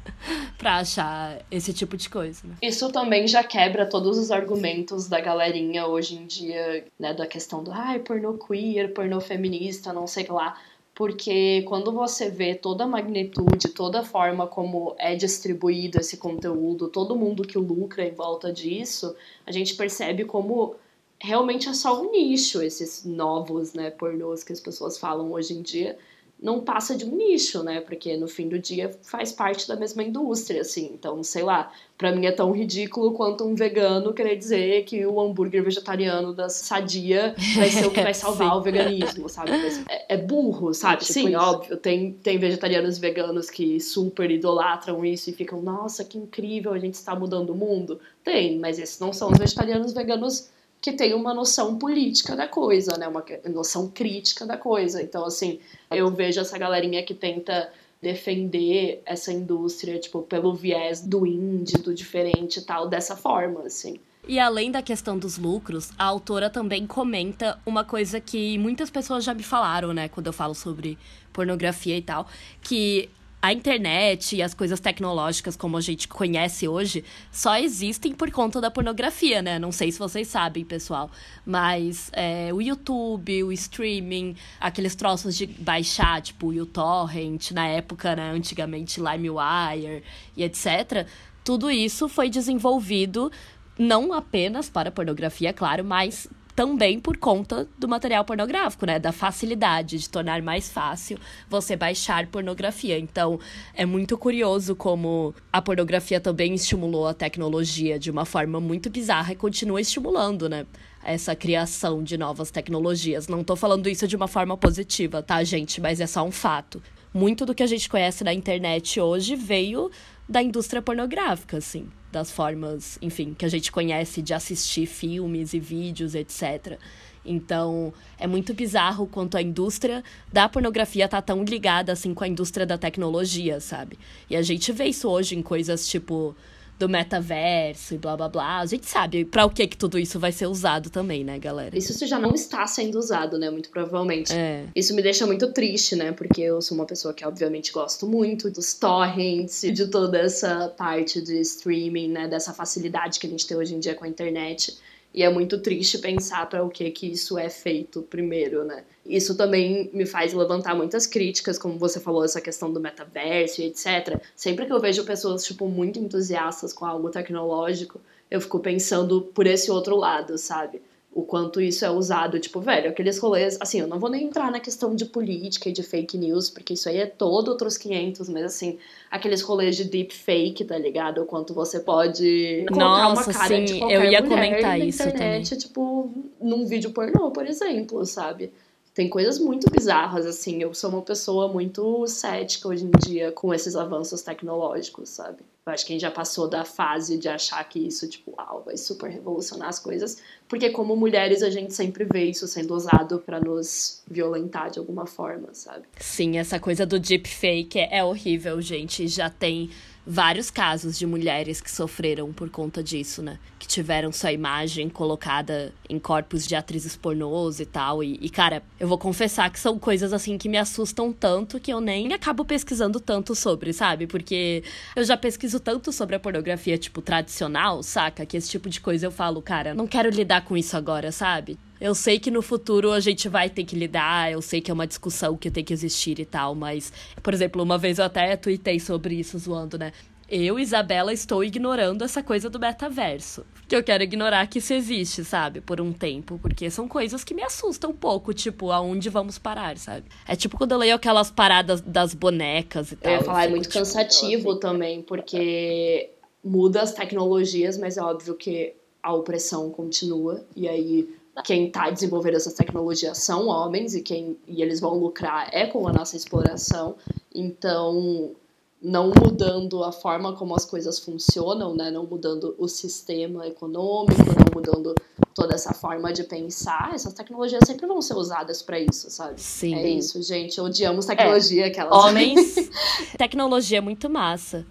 pra achar esse tipo de coisa. Né? Isso também já quebra todos os argumentos da galerinha hoje em dia, né? Da questão do ai, pornô queer, pornô feminista, não sei lá porque quando você vê toda a magnitude, toda a forma como é distribuído esse conteúdo, todo mundo que lucra em volta disso, a gente percebe como realmente é só um nicho esses novos, né, pornôs que as pessoas falam hoje em dia não passa de um nicho, né? Porque no fim do dia faz parte da mesma indústria, assim. Então, sei lá, para mim é tão ridículo quanto um vegano querer dizer que o hambúrguer vegetariano da Sadia vai ser o que vai salvar o veganismo, sabe? É, é burro, sabe? Tipo Sim, isso. óbvio, tem, tem vegetarianos e veganos que super idolatram isso e ficam, nossa, que incrível, a gente está mudando o mundo. Tem, mas esses não são os vegetarianos veganos que tem uma noção política da coisa, né? Uma noção crítica da coisa. Então, assim, eu vejo essa galerinha que tenta defender essa indústria, tipo, pelo viés do indie, do diferente e tal, dessa forma, assim. E além da questão dos lucros, a autora também comenta uma coisa que muitas pessoas já me falaram, né, quando eu falo sobre pornografia e tal, que a internet e as coisas tecnológicas como a gente conhece hoje só existem por conta da pornografia, né? Não sei se vocês sabem, pessoal. Mas é, o YouTube, o streaming, aqueles troços de baixar, tipo o torrent, na época, né, antigamente LimeWire e etc. Tudo isso foi desenvolvido não apenas para pornografia, claro, mas também por conta do material pornográfico, né? Da facilidade de tornar mais fácil você baixar pornografia. Então, é muito curioso como a pornografia também estimulou a tecnologia de uma forma muito bizarra e continua estimulando, né? Essa criação de novas tecnologias. Não tô falando isso de uma forma positiva, tá, gente? Mas é só um fato. Muito do que a gente conhece na internet hoje veio da indústria pornográfica, assim das formas, enfim, que a gente conhece de assistir filmes e vídeos, etc. Então, é muito bizarro quanto a indústria da pornografia tá tão ligada assim com a indústria da tecnologia, sabe? E a gente vê isso hoje em coisas tipo do metaverso e blá blá blá. A gente sabe para o que que tudo isso vai ser usado também, né, galera? Isso já não está sendo usado, né, muito provavelmente. É. Isso me deixa muito triste, né, porque eu sou uma pessoa que obviamente gosto muito dos torrents e de toda essa parte de streaming, né, dessa facilidade que a gente tem hoje em dia com a internet. E é muito triste pensar para o que que isso é feito primeiro, né? Isso também me faz levantar muitas críticas, como você falou, essa questão do metaverso e etc. Sempre que eu vejo pessoas, tipo, muito entusiastas com algo tecnológico, eu fico pensando por esse outro lado, sabe? O quanto isso é usado, tipo, velho, aqueles rolês, assim, eu não vou nem entrar na questão de política e de fake news, porque isso aí é todo outros 500, mas assim, aqueles rolês de deepfake, tá ligado? O quanto você pode colocar Nossa, uma cara sim, de qualquer eu ia comentar isso internet, também. tipo, num vídeo pornô, por exemplo, sabe? Tem coisas muito bizarras, assim, eu sou uma pessoa muito cética hoje em dia com esses avanços tecnológicos, sabe? Eu acho que a gente já passou da fase de achar que isso, tipo, uau, vai super revolucionar as coisas, porque como mulheres a gente sempre vê isso sendo usado para nos violentar de alguma forma, sabe? Sim, essa coisa do deepfake é, é horrível, gente. Já tem vários casos de mulheres que sofreram por conta disso, né? Que tiveram sua imagem colocada em corpos de atrizes pornôs e tal. E, e, cara, eu vou confessar que são coisas assim que me assustam tanto que eu nem acabo pesquisando tanto sobre, sabe? Porque eu já pesquiso tanto sobre a pornografia, tipo, tradicional, saca? Que esse tipo de coisa eu falo, cara, não quero lidar com isso agora, sabe? Eu sei que no futuro a gente vai ter que lidar, eu sei que é uma discussão que tem que existir e tal, mas, por exemplo, uma vez eu até tuitei sobre isso zoando, né? Eu, Isabela, estou ignorando essa coisa do metaverso. Que eu quero ignorar que isso existe, sabe? Por um tempo. Porque são coisas que me assustam um pouco, tipo, aonde vamos parar, sabe? É tipo quando eu leio aquelas paradas das bonecas e tal. Eu ia falar, é muito tipo, cansativo assim. também, porque muda as tecnologias, mas é óbvio que a opressão continua. E aí quem está desenvolvendo essas tecnologias são homens e quem e eles vão lucrar é com a nossa exploração. Então, não mudando a forma como as coisas funcionam, né? Não mudando o sistema econômico, não mudando toda essa forma de pensar, essas tecnologias sempre vão ser usadas para isso, sabe? Sim. É isso, gente. Odiamos tecnologia, é. aquelas. Homens. tecnologia é muito massa.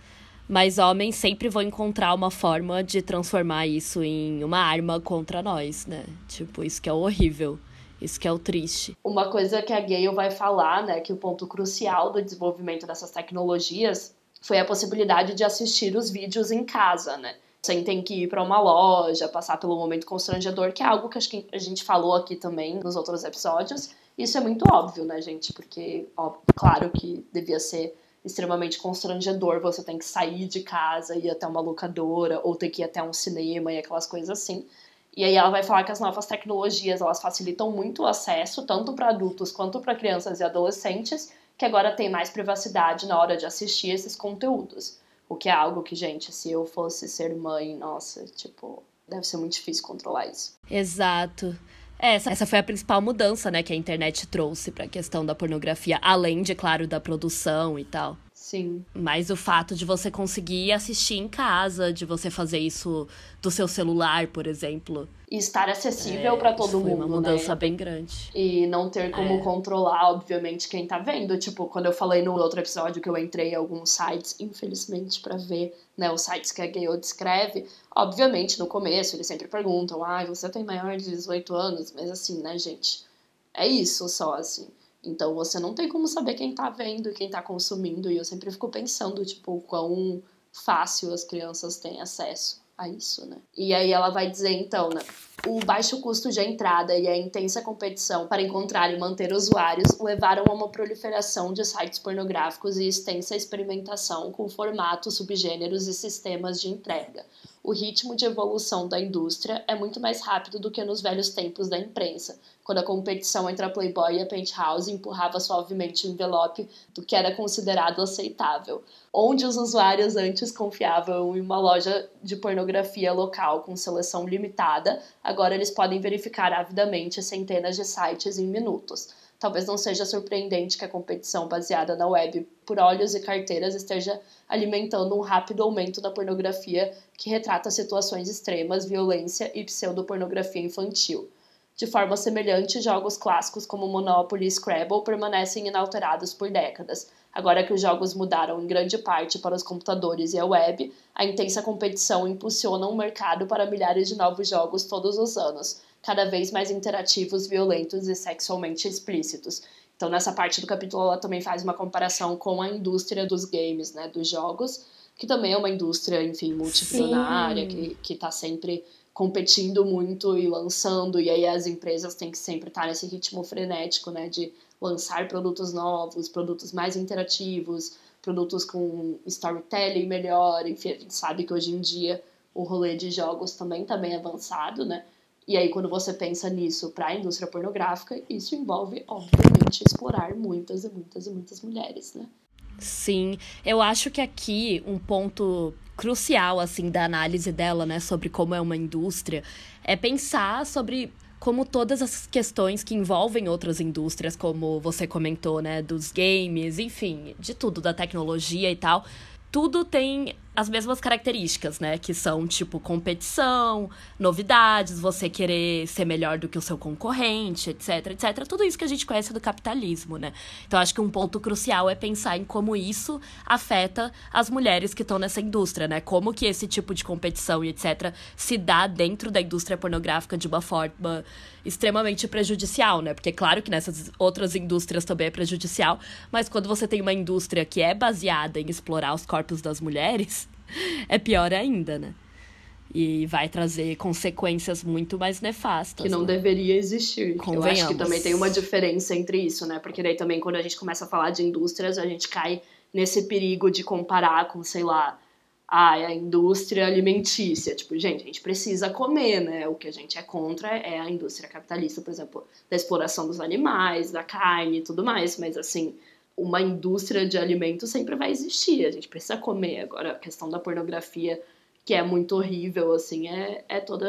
Mas homens sempre vão encontrar uma forma de transformar isso em uma arma contra nós, né? Tipo, isso que é horrível. Isso que é o triste. Uma coisa que a Gale vai falar, né, que o ponto crucial do desenvolvimento dessas tecnologias foi a possibilidade de assistir os vídeos em casa, né? Sem ter que ir para uma loja, passar pelo momento constrangedor, que é algo que acho que a gente falou aqui também nos outros episódios. Isso é muito óbvio, né, gente? Porque, ó, claro que devia ser extremamente constrangedor você tem que sair de casa, ir até uma locadora, ou ter que ir até um cinema e aquelas coisas assim. E aí ela vai falar que as novas tecnologias, elas facilitam muito o acesso, tanto para adultos quanto para crianças e adolescentes, que agora tem mais privacidade na hora de assistir esses conteúdos. O que é algo que, gente, se eu fosse ser mãe, nossa, tipo, deve ser muito difícil controlar isso. Exato. É, essa, essa foi a principal mudança, né, que a internet trouxe para a questão da pornografia, além de, claro, da produção e tal. Sim. Mas o fato de você conseguir assistir em casa, de você fazer isso do seu celular, por exemplo. E estar acessível é, para todo mundo. Foi uma mudança né? bem grande. E não ter como é. controlar, obviamente, quem tá vendo. Tipo, quando eu falei no outro episódio que eu entrei em alguns sites, infelizmente, para ver né, os sites que a Gayle descreve, obviamente, no começo eles sempre perguntam: ah, você tem maior de 18 anos? Mas assim, né, gente? É isso só, assim. Então você não tem como saber quem tá vendo e quem tá consumindo. E eu sempre fico pensando, tipo, quão fácil as crianças têm acesso a isso, né? E aí ela vai dizer então, né? O baixo custo de entrada e a intensa competição para encontrar e manter usuários levaram a uma proliferação de sites pornográficos e extensa experimentação com formatos, subgêneros e sistemas de entrega. O ritmo de evolução da indústria é muito mais rápido do que nos velhos tempos da imprensa, quando a competição entre a Playboy e a Penthouse empurrava suavemente o envelope do que era considerado aceitável, onde os usuários antes confiavam em uma loja de pornografia local com seleção limitada, agora eles podem verificar avidamente centenas de sites em minutos. Talvez não seja surpreendente que a competição baseada na web por olhos e carteiras esteja alimentando um rápido aumento da pornografia que retrata situações extremas, violência e pseudopornografia infantil. De forma semelhante, jogos clássicos como Monopoly e Scrabble permanecem inalterados por décadas. Agora que os jogos mudaram em grande parte para os computadores e a web, a intensa competição impulsiona um mercado para milhares de novos jogos todos os anos, cada vez mais interativos, violentos e sexualmente explícitos. Então, nessa parte do capítulo, ela também faz uma comparação com a indústria dos games, né, dos jogos, que também é uma indústria, enfim, multibilionária, Sim. que está sempre competindo muito e lançando, e aí as empresas têm que sempre estar nesse ritmo frenético, né, de lançar produtos novos, produtos mais interativos, produtos com storytelling melhor, enfim, a gente sabe que hoje em dia o rolê de jogos também está bem avançado, né, e aí quando você pensa nisso para a indústria pornográfica, isso envolve, obviamente, explorar muitas e muitas e muitas mulheres, né. Sim, eu acho que aqui um ponto crucial assim da análise dela, né, sobre como é uma indústria, é pensar sobre como todas as questões que envolvem outras indústrias, como você comentou, né, dos games, enfim, de tudo, da tecnologia e tal, tudo tem as mesmas características, né? Que são, tipo, competição, novidades, você querer ser melhor do que o seu concorrente, etc, etc. Tudo isso que a gente conhece do capitalismo, né? Então, acho que um ponto crucial é pensar em como isso afeta as mulheres que estão nessa indústria, né? Como que esse tipo de competição e etc se dá dentro da indústria pornográfica de uma forma extremamente prejudicial, né? Porque, claro que nessas outras indústrias também é prejudicial, mas quando você tem uma indústria que é baseada em explorar os corpos das mulheres, é pior ainda, né? E vai trazer consequências muito mais nefastas. Que não né? deveria existir. Eu acho que também tem uma diferença entre isso, né? Porque daí também quando a gente começa a falar de indústrias, a gente cai nesse perigo de comparar com, sei lá, a indústria alimentícia. Tipo, gente, a gente precisa comer, né? O que a gente é contra é a indústria capitalista, por exemplo, da exploração dos animais, da carne e tudo mais. Mas, assim, uma indústria de alimentos sempre vai existir, a gente precisa comer. Agora, a questão da pornografia, que é muito horrível, assim, é, é todo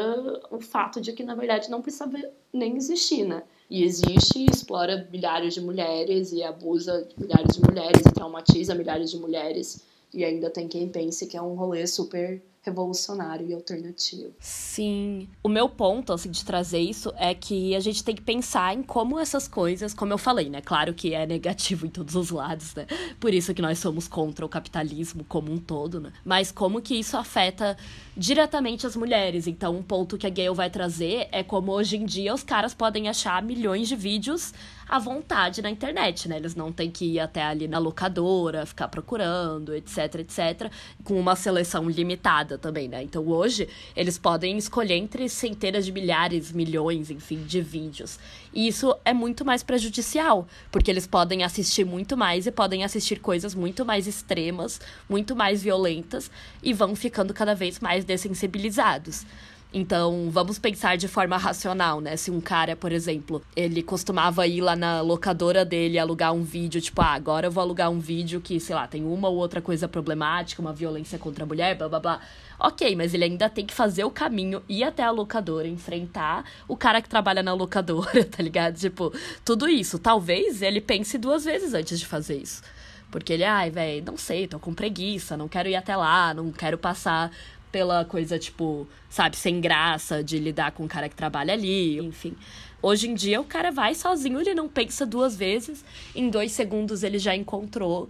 o fato de que, na verdade, não precisa nem existir, né? E existe, explora milhares de mulheres e abusa milhares de mulheres e traumatiza milhares de mulheres. E ainda tem quem pense que é um rolê super revolucionário e alternativo. Sim. O meu ponto, assim, de trazer isso é que a gente tem que pensar em como essas coisas, como eu falei, né? Claro que é negativo em todos os lados, né? Por isso que nós somos contra o capitalismo como um todo, né? Mas como que isso afeta diretamente as mulheres. Então, um ponto que a Gayle vai trazer é como hoje em dia os caras podem achar milhões de vídeos à vontade na internet, né? Eles não têm que ir até ali na locadora, ficar procurando, etc, etc, com uma seleção limitada também, né? Então hoje eles podem escolher entre centenas de milhares, milhões, enfim, de vídeos. E isso é muito mais prejudicial, porque eles podem assistir muito mais e podem assistir coisas muito mais extremas, muito mais violentas e vão ficando cada vez mais dessensibilizados. Então, vamos pensar de forma racional, né? Se um cara, por exemplo, ele costumava ir lá na locadora dele alugar um vídeo, tipo, ah, agora eu vou alugar um vídeo que, sei lá, tem uma ou outra coisa problemática, uma violência contra a mulher, blá blá blá. Ok, mas ele ainda tem que fazer o caminho, ir até a locadora, enfrentar o cara que trabalha na locadora, tá ligado? Tipo, tudo isso. Talvez ele pense duas vezes antes de fazer isso. Porque ele, ai, velho, não sei, tô com preguiça, não quero ir até lá, não quero passar pela coisa, tipo, sabe, sem graça de lidar com o cara que trabalha ali, enfim. Hoje em dia o cara vai sozinho, ele não pensa duas vezes, em dois segundos ele já encontrou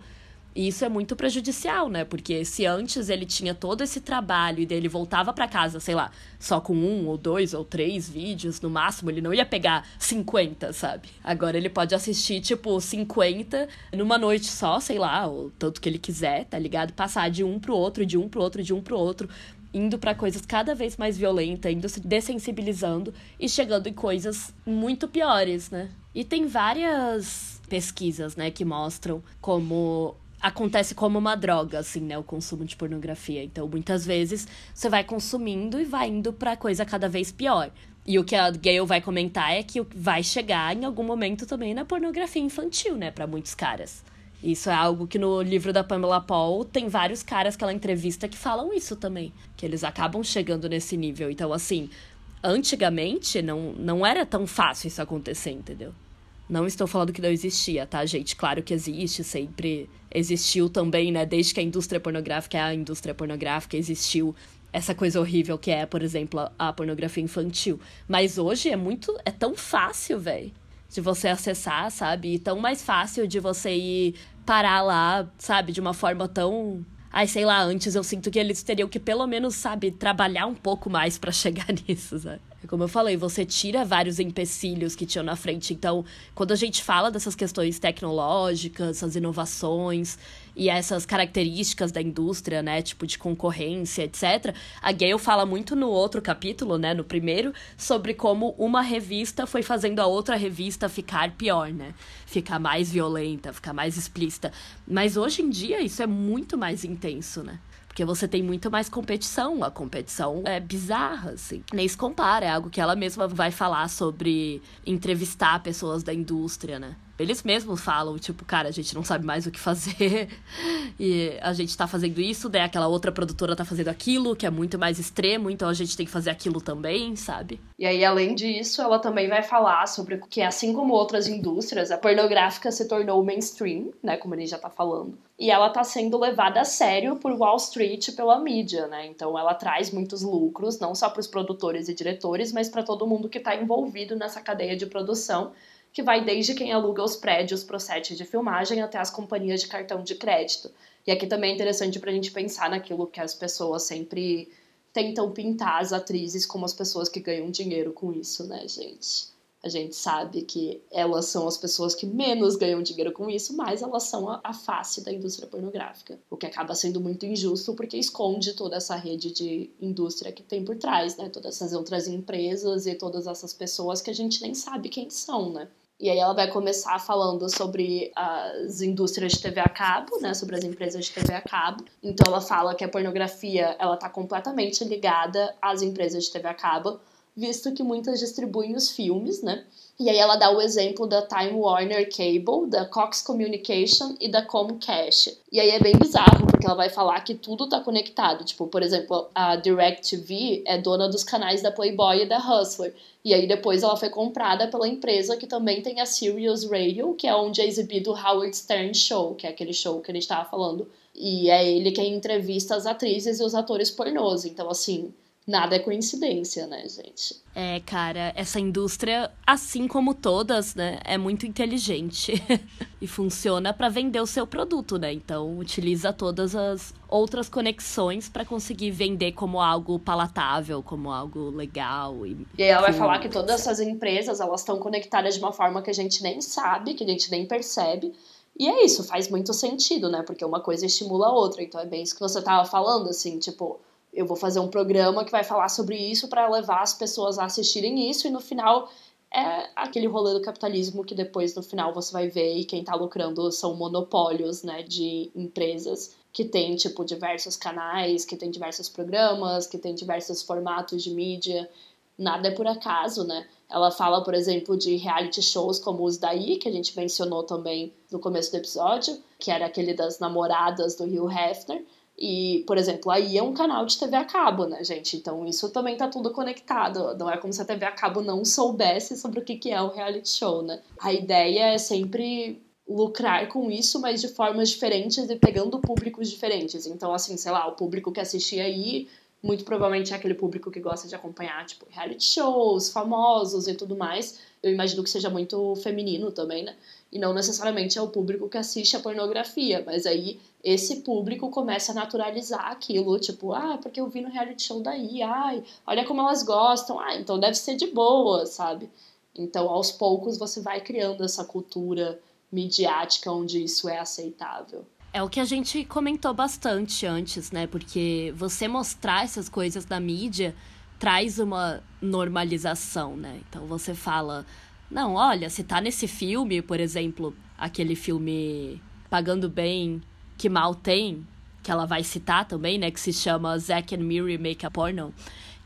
e isso é muito prejudicial, né? Porque se antes ele tinha todo esse trabalho e dele voltava para casa, sei lá, só com um ou dois ou três vídeos no máximo, ele não ia pegar 50, sabe? Agora ele pode assistir, tipo, 50 numa noite só, sei lá, ou tanto que ele quiser, tá ligado? Passar de um pro outro, de um pro outro, de um pro outro indo para coisas cada vez mais violentas, indo se dessensibilizando e chegando em coisas muito piores, né? E tem várias pesquisas, né, que mostram como acontece como uma droga, assim, né? O consumo de pornografia. Então, muitas vezes, você vai consumindo e vai indo pra coisa cada vez pior. E o que a Gayle vai comentar é que vai chegar em algum momento também na pornografia infantil, né? Para muitos caras. Isso é algo que no livro da Pamela Paul tem vários caras que ela entrevista que falam isso também. Que eles acabam chegando nesse nível. Então, assim, antigamente não, não era tão fácil isso acontecer, entendeu? Não estou falando que não existia, tá, gente? Claro que existe, sempre existiu também, né? Desde que a indústria pornográfica é a indústria pornográfica, existiu essa coisa horrível que é, por exemplo, a pornografia infantil. Mas hoje é muito. É tão fácil, velho, de você acessar, sabe? E tão mais fácil de você ir parar lá, sabe? De uma forma tão. Ai, sei lá, antes eu sinto que eles teriam que pelo menos, sabe, trabalhar um pouco mais para chegar nisso, sabe? Como eu falei, você tira vários empecilhos que tinham na frente. Então, quando a gente fala dessas questões tecnológicas, essas inovações e essas características da indústria, né, tipo de concorrência, etc. A Gayle fala muito no outro capítulo, né, no primeiro, sobre como uma revista foi fazendo a outra revista ficar pior, né? Ficar mais violenta, ficar mais explícita. Mas hoje em dia isso é muito mais intenso, né? Porque você tem muito mais competição. A competição é bizarra, assim. Nem se compara, é algo que ela mesma vai falar sobre entrevistar pessoas da indústria, né? Eles mesmos falam, tipo, cara, a gente não sabe mais o que fazer e a gente tá fazendo isso, daí aquela outra produtora tá fazendo aquilo, que é muito mais extremo, então a gente tem que fazer aquilo também, sabe? E aí, além disso, ela também vai falar sobre que, assim como outras indústrias, a pornográfica se tornou mainstream, né, como ele já tá falando, e ela tá sendo levada a sério por Wall Street pela mídia, né? Então ela traz muitos lucros, não só para os produtores e diretores, mas para todo mundo que tá envolvido nessa cadeia de produção que vai desde quem aluga os prédios para o set de filmagem até as companhias de cartão de crédito. E aqui também é interessante para a gente pensar naquilo que as pessoas sempre tentam pintar as atrizes como as pessoas que ganham dinheiro com isso, né, gente? A gente sabe que elas são as pessoas que menos ganham dinheiro com isso, mas elas são a, a, face da indústria pornográfica. O que acaba sendo muito injusto porque esconde toda essa rede de indústria que tem por trás, né? Todas essas outras empresas e todas essas pessoas que a gente nem sabe quem são, né? E aí ela vai começar falando sobre as indústrias de TV a cabo, né, sobre as empresas de TV a cabo. Então ela fala que a pornografia, ela tá completamente ligada às empresas de TV a cabo, visto que muitas distribuem os filmes, né? E aí ela dá o exemplo da Time Warner Cable, da Cox Communication e da Comcast. E aí é bem bizarro, porque ela vai falar que tudo tá conectado. Tipo, por exemplo, a DirecTV é dona dos canais da Playboy e da Hustler. E aí depois ela foi comprada pela empresa que também tem a Sirius Radio, que é onde é exibido o Howard Stern Show, que é aquele show que a gente tava falando. E é ele quem entrevista as atrizes e os atores pornôs. Então, assim, nada é coincidência, né, gente? É, cara, essa indústria, assim como todas, né, é muito inteligente e funciona para vender o seu produto, né? Então, utiliza todas as outras conexões para conseguir vender como algo palatável, como algo legal e E aí ela vai falar que todas essas empresas, elas estão conectadas de uma forma que a gente nem sabe, que a gente nem percebe. E é isso, faz muito sentido, né? Porque uma coisa estimula a outra. Então é bem isso que você tava falando, assim, tipo, eu vou fazer um programa que vai falar sobre isso para levar as pessoas a assistirem isso e no final é aquele rolê do capitalismo que depois no final você vai ver e quem tá lucrando são monopólios, né, de empresas que tem tipo diversos canais, que tem diversos programas, que tem diversos formatos de mídia. Nada é por acaso, né? Ela fala, por exemplo, de reality shows como os daí, que a gente mencionou também no começo do episódio, que era aquele das namoradas do Hugh Hefner, e, por exemplo, aí é um canal de TV a cabo, né, gente? Então isso também tá tudo conectado. Não é como se a TV a cabo não soubesse sobre o que, é o reality show, né? A ideia é sempre lucrar com isso, mas de formas diferentes e pegando públicos diferentes. Então, assim, sei lá, o público que assistia aí muito provavelmente é aquele público que gosta de acompanhar, tipo, reality shows, famosos e tudo mais. Eu imagino que seja muito feminino também, né? E não necessariamente é o público que assiste a pornografia, mas aí esse público começa a naturalizar aquilo, tipo, ah, porque eu vi no reality show daí, ai, olha como elas gostam, ah, então deve ser de boa, sabe? Então, aos poucos, você vai criando essa cultura midiática onde isso é aceitável. É o que a gente comentou bastante antes, né? Porque você mostrar essas coisas na mídia traz uma normalização, né? Então você fala, não, olha, se tá nesse filme, por exemplo, aquele filme Pagando Bem, que mal tem, que ela vai citar também, né? Que se chama Zack and Miri Make a Porno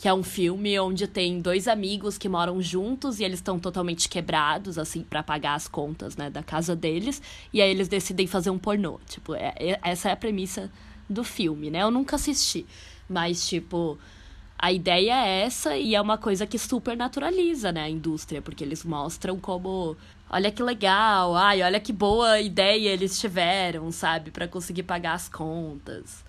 que é um filme onde tem dois amigos que moram juntos e eles estão totalmente quebrados, assim, para pagar as contas, né, da casa deles, e aí eles decidem fazer um pornô. Tipo, é, é, essa é a premissa do filme, né? Eu nunca assisti, mas, tipo, a ideia é essa e é uma coisa que super naturaliza, né, a indústria, porque eles mostram como olha que legal, ai, olha que boa ideia eles tiveram, sabe, para conseguir pagar as contas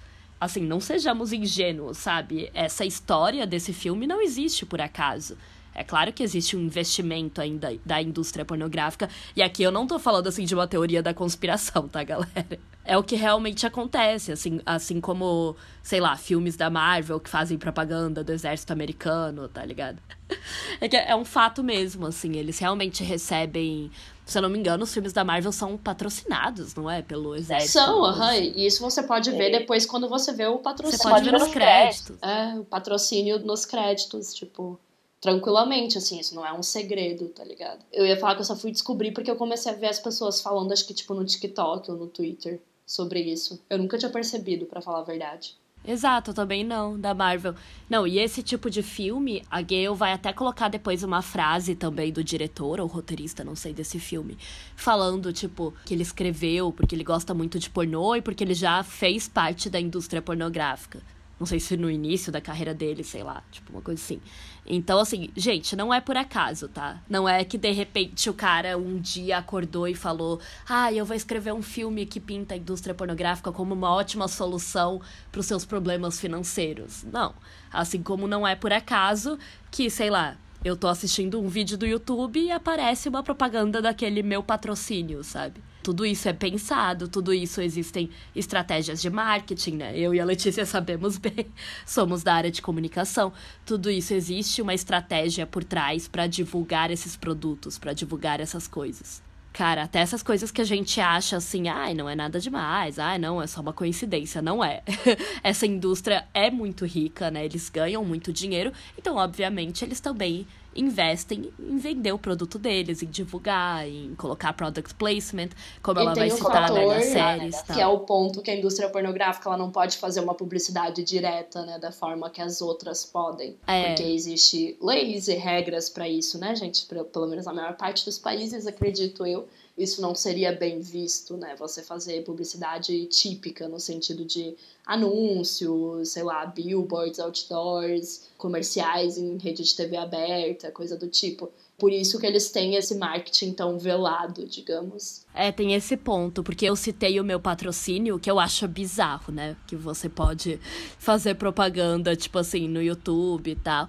assim, não sejamos ingênuos, sabe? Essa história desse filme não existe por acaso. É claro que existe um investimento ainda da indústria pornográfica. E aqui eu não tô falando assim de uma teoria da conspiração, tá, galera? É o que realmente acontece, assim, assim como, sei lá, filmes da Marvel que fazem propaganda do exército americano, tá ligado? É que é um fato mesmo, assim, eles realmente recebem se eu não me engano, os filmes da Marvel são patrocinados, não é? Pelo exército. São, aham. Uhum. E isso você pode ver é. depois quando você vê o patrocínio. Você pode ver nos créditos. É, o patrocínio nos créditos, tipo tranquilamente, assim, isso não é um segredo, tá ligado? Eu ia falar que eu só fui descobrir porque eu comecei a ver as pessoas falando, acho que tipo no TikTok ou no Twitter, sobre isso. Eu nunca tinha percebido, para falar a verdade. Exato, também não, da Marvel. Não, e esse tipo de filme, a Gale vai até colocar depois uma frase também do diretor ou roteirista, não sei, desse filme, falando, tipo, que ele escreveu porque ele gosta muito de pornô e porque ele já fez parte da indústria pornográfica. Não sei se no início da carreira dele, sei lá, tipo, uma coisa assim. Então, assim, gente, não é por acaso, tá? Não é que de repente o cara um dia acordou e falou: Ah, eu vou escrever um filme que pinta a indústria pornográfica como uma ótima solução para os seus problemas financeiros. Não. Assim como não é por acaso que, sei lá, eu tô assistindo um vídeo do YouTube e aparece uma propaganda daquele meu patrocínio, sabe? Tudo isso é pensado, tudo isso existem estratégias de marketing, né? Eu e a Letícia sabemos bem, somos da área de comunicação. Tudo isso existe uma estratégia por trás para divulgar esses produtos, para divulgar essas coisas. Cara, até essas coisas que a gente acha assim, ai, não é nada demais, ai, não, é só uma coincidência. Não é. Essa indústria é muito rica, né? Eles ganham muito dinheiro, então, obviamente, eles também investem em vender o produto deles, em divulgar, em colocar product placement, como e ela vai citar fator, né, nas séries. Que é o ponto que a indústria pornográfica ela não pode fazer uma publicidade direta, né, da forma que as outras podem. É. Porque existe leis e regras para isso, né, gente? Pelo menos na maior parte dos países, acredito eu isso não seria bem visto, né? Você fazer publicidade típica no sentido de anúncios, sei lá, billboards, outdoors, comerciais em rede de TV aberta, coisa do tipo. Por isso que eles têm esse marketing tão velado, digamos. É, tem esse ponto, porque eu citei o meu patrocínio, que eu acho bizarro, né? Que você pode fazer propaganda, tipo assim, no YouTube e tal.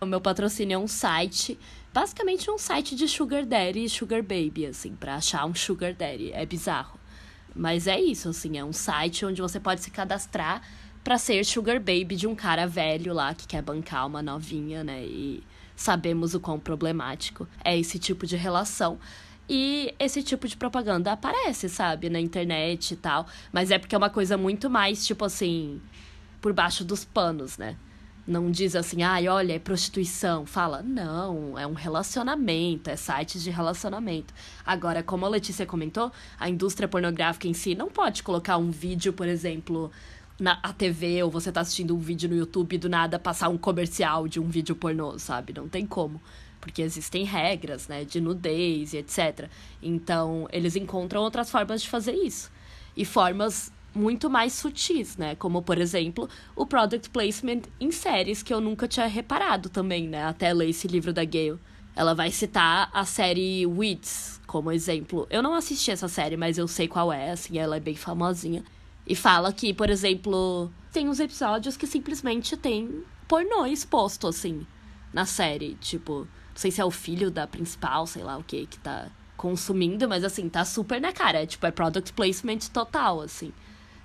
O meu patrocínio é um site basicamente um site de sugar daddy e sugar baby, assim, para achar um sugar daddy. É bizarro. Mas é isso, assim, é um site onde você pode se cadastrar para ser sugar baby de um cara velho lá que quer bancar uma novinha, né? E sabemos o quão problemático é esse tipo de relação. E esse tipo de propaganda aparece, sabe, na internet e tal. Mas é porque é uma coisa muito mais, tipo assim, por baixo dos panos, né? Não diz assim, ai, ah, olha, é prostituição. Fala, não, é um relacionamento, é sites de relacionamento. Agora, como a Letícia comentou, a indústria pornográfica em si não pode colocar um vídeo, por exemplo, na TV, ou você tá assistindo um vídeo no YouTube e do nada passar um comercial de um vídeo pornô, sabe? Não tem como. Porque existem regras, né, de nudez e etc. Então, eles encontram outras formas de fazer isso. E formas muito mais sutis, né? Como, por exemplo, o product placement em séries, que eu nunca tinha reparado também, né? Até ler esse livro da Gale. ela vai citar a série Weeds como exemplo. Eu não assisti essa série, mas eu sei qual é, assim, ela é bem famosinha. E fala que, por exemplo, tem uns episódios que simplesmente tem pornô exposto, assim, na série. Tipo, não sei se é o filho da principal, sei lá o que, que tá consumindo, mas assim, tá super na cara. Tipo, é product placement total, assim.